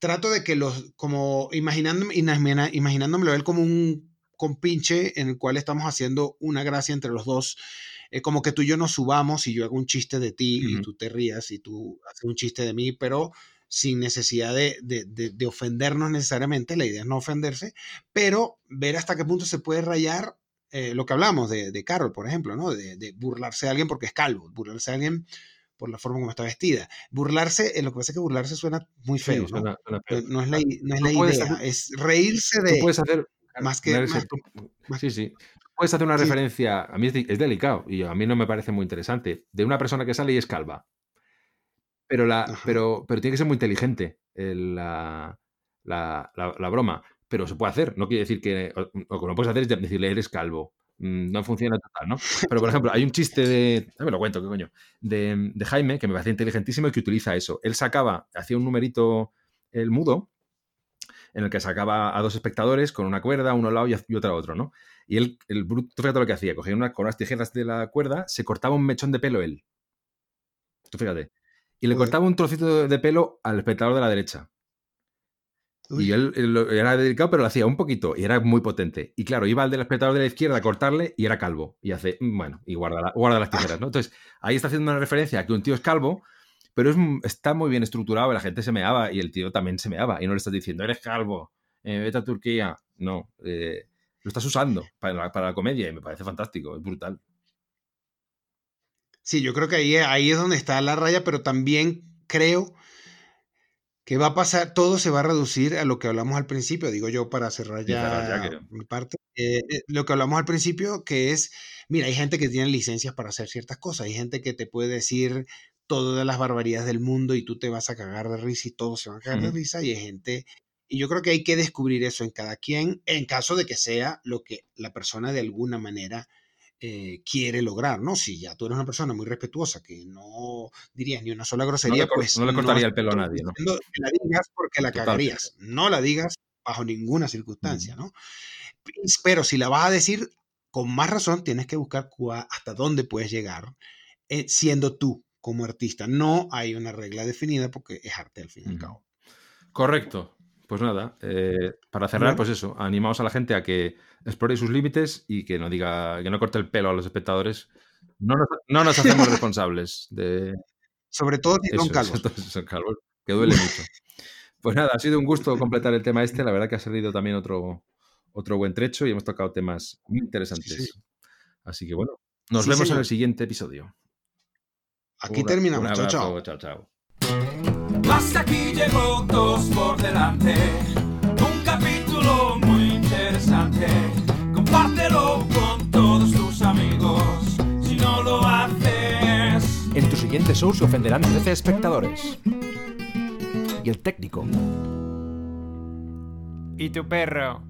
B: trato de que los, como imaginándome, imaginándomelo él como un compinche en el cual estamos haciendo una gracia entre los dos, eh, como que tú y yo nos subamos y yo hago un chiste de ti y tú te rías y tú haces un chiste de mí, pero sin necesidad de, de, de, ofendernos necesariamente, la idea es no ofenderse, pero ver hasta qué punto se puede rayar eh, lo que hablamos de, de Carol, por ejemplo, ¿no? De, burlarse de alguien porque es calvo, burlarse de alguien por la forma como está vestida. Burlarse, eh, lo que pasa es que burlarse suena muy feo, ¿no? no es la, no es la idea, es reírse de...
A: Tú puedes hacer... Más que... sí, sí. puedes hacer una
B: Sí.
A: referencia, a mí es, de- es delicado y a mí no me parece muy interesante, de una persona que sale y es calva. Pero, la,
B: Ajá.
A: pero, pero tiene que ser muy inteligente el- la, la- la- la broma. Pero se puede hacer. No quiere decir que. O, o que no puedes hacer es decirle, eres calvo. Mm, No funciona total, ¿no? Pero, por ejemplo, hay un chiste de. Me lo cuento, qué coño. De, de Jaime, que me parece inteligentísimo y que utiliza eso. Él sacaba, hacía un numerito, el mudo, en el que sacaba a dos espectadores con una cuerda, uno a un lado y otro a otro, ¿no? Y él, el bruto, fíjate lo que hacía, cogía una, con unas tijeras de la cuerda, se cortaba un mechón de pelo él. Tú fíjate. Y le cortaba un trocito de- pelo al espectador de la derecha.
B: Uy.
A: Y él, era delicado, pero lo hacía un poquito y era muy potente. Y claro, iba al del espectador de la izquierda a cortarle y era calvo. Y hace, mm, bueno, y guarda, la- guarda las tijeras, ¿no? Entonces, ahí está haciendo una referencia a que un tío es calvo, pero es, está muy bien estructurado, la gente se meaba y el tío también se meaba. Y no le estás diciendo, eres calvo, eh, vete a Turquía. No, eh, lo estás usando para la, para la comedia y me parece fantástico, es brutal.
B: Sí, yo creo que ahí, ahí es donde está la raya, pero también creo que va a pasar, todo se va a reducir a lo que hablamos al principio, digo yo para cerrar
A: ya
B: ya mi parte, eh, lo que hablamos al principio, que es, mira, hay gente que tiene licencias para hacer ciertas cosas, hay gente que te puede decir todas las barbaridades del mundo y tú te vas a cagar de risa y todos se van a cagar de risa y hay gente, y yo creo que hay que descubrir eso en cada quien, en caso de que sea lo que la persona de alguna manera eh, quiere lograr, ¿no? Si ya tú eres una persona muy respetuosa que no dirías ni una sola
A: No
B: grosería,
A: le,
B: pues
A: no le cortaría el pelo a nadie, ¿no?
B: la digas porque la
A: Totalmente.
B: cagarías. No la digas bajo ninguna circunstancia,
A: Mm.
B: ¿no? Pero si la vas a decir, con más razón tienes que buscar hasta dónde puedes llegar eh, siendo tú como artista. No hay una regla definida porque es arte al fin y al cabo.
A: Correcto. Pues nada, eh, para cerrar,
B: Bueno.
A: pues eso, animamos a la gente a que explore sus límites y que no diga, que no corte el pelo a los espectadores. No nos, no nos hacemos responsables de
B: Sobre todo si son calvos.
A: entonces, son calvos, que duele mucho. Pues nada, ha sido un gusto completar el tema este. La verdad que ha salido también otro, otro buen trecho y hemos tocado temas muy interesantes.
B: Sí, sí.
A: Así que bueno, nos
B: Sí,
A: vemos en el siguiente episodio.
B: Aquí
A: Un-
B: terminamos.
A: Un
B: chao.
A: chao, chao.
C: Hasta aquí llegó dos por delante. Un capítulo muy interesante. Compártelo con todos tus amigos. Si no lo haces.
D: En tu siguiente show se ofenderán 13 espectadores. Y el técnico.
E: ¿Y tu perro?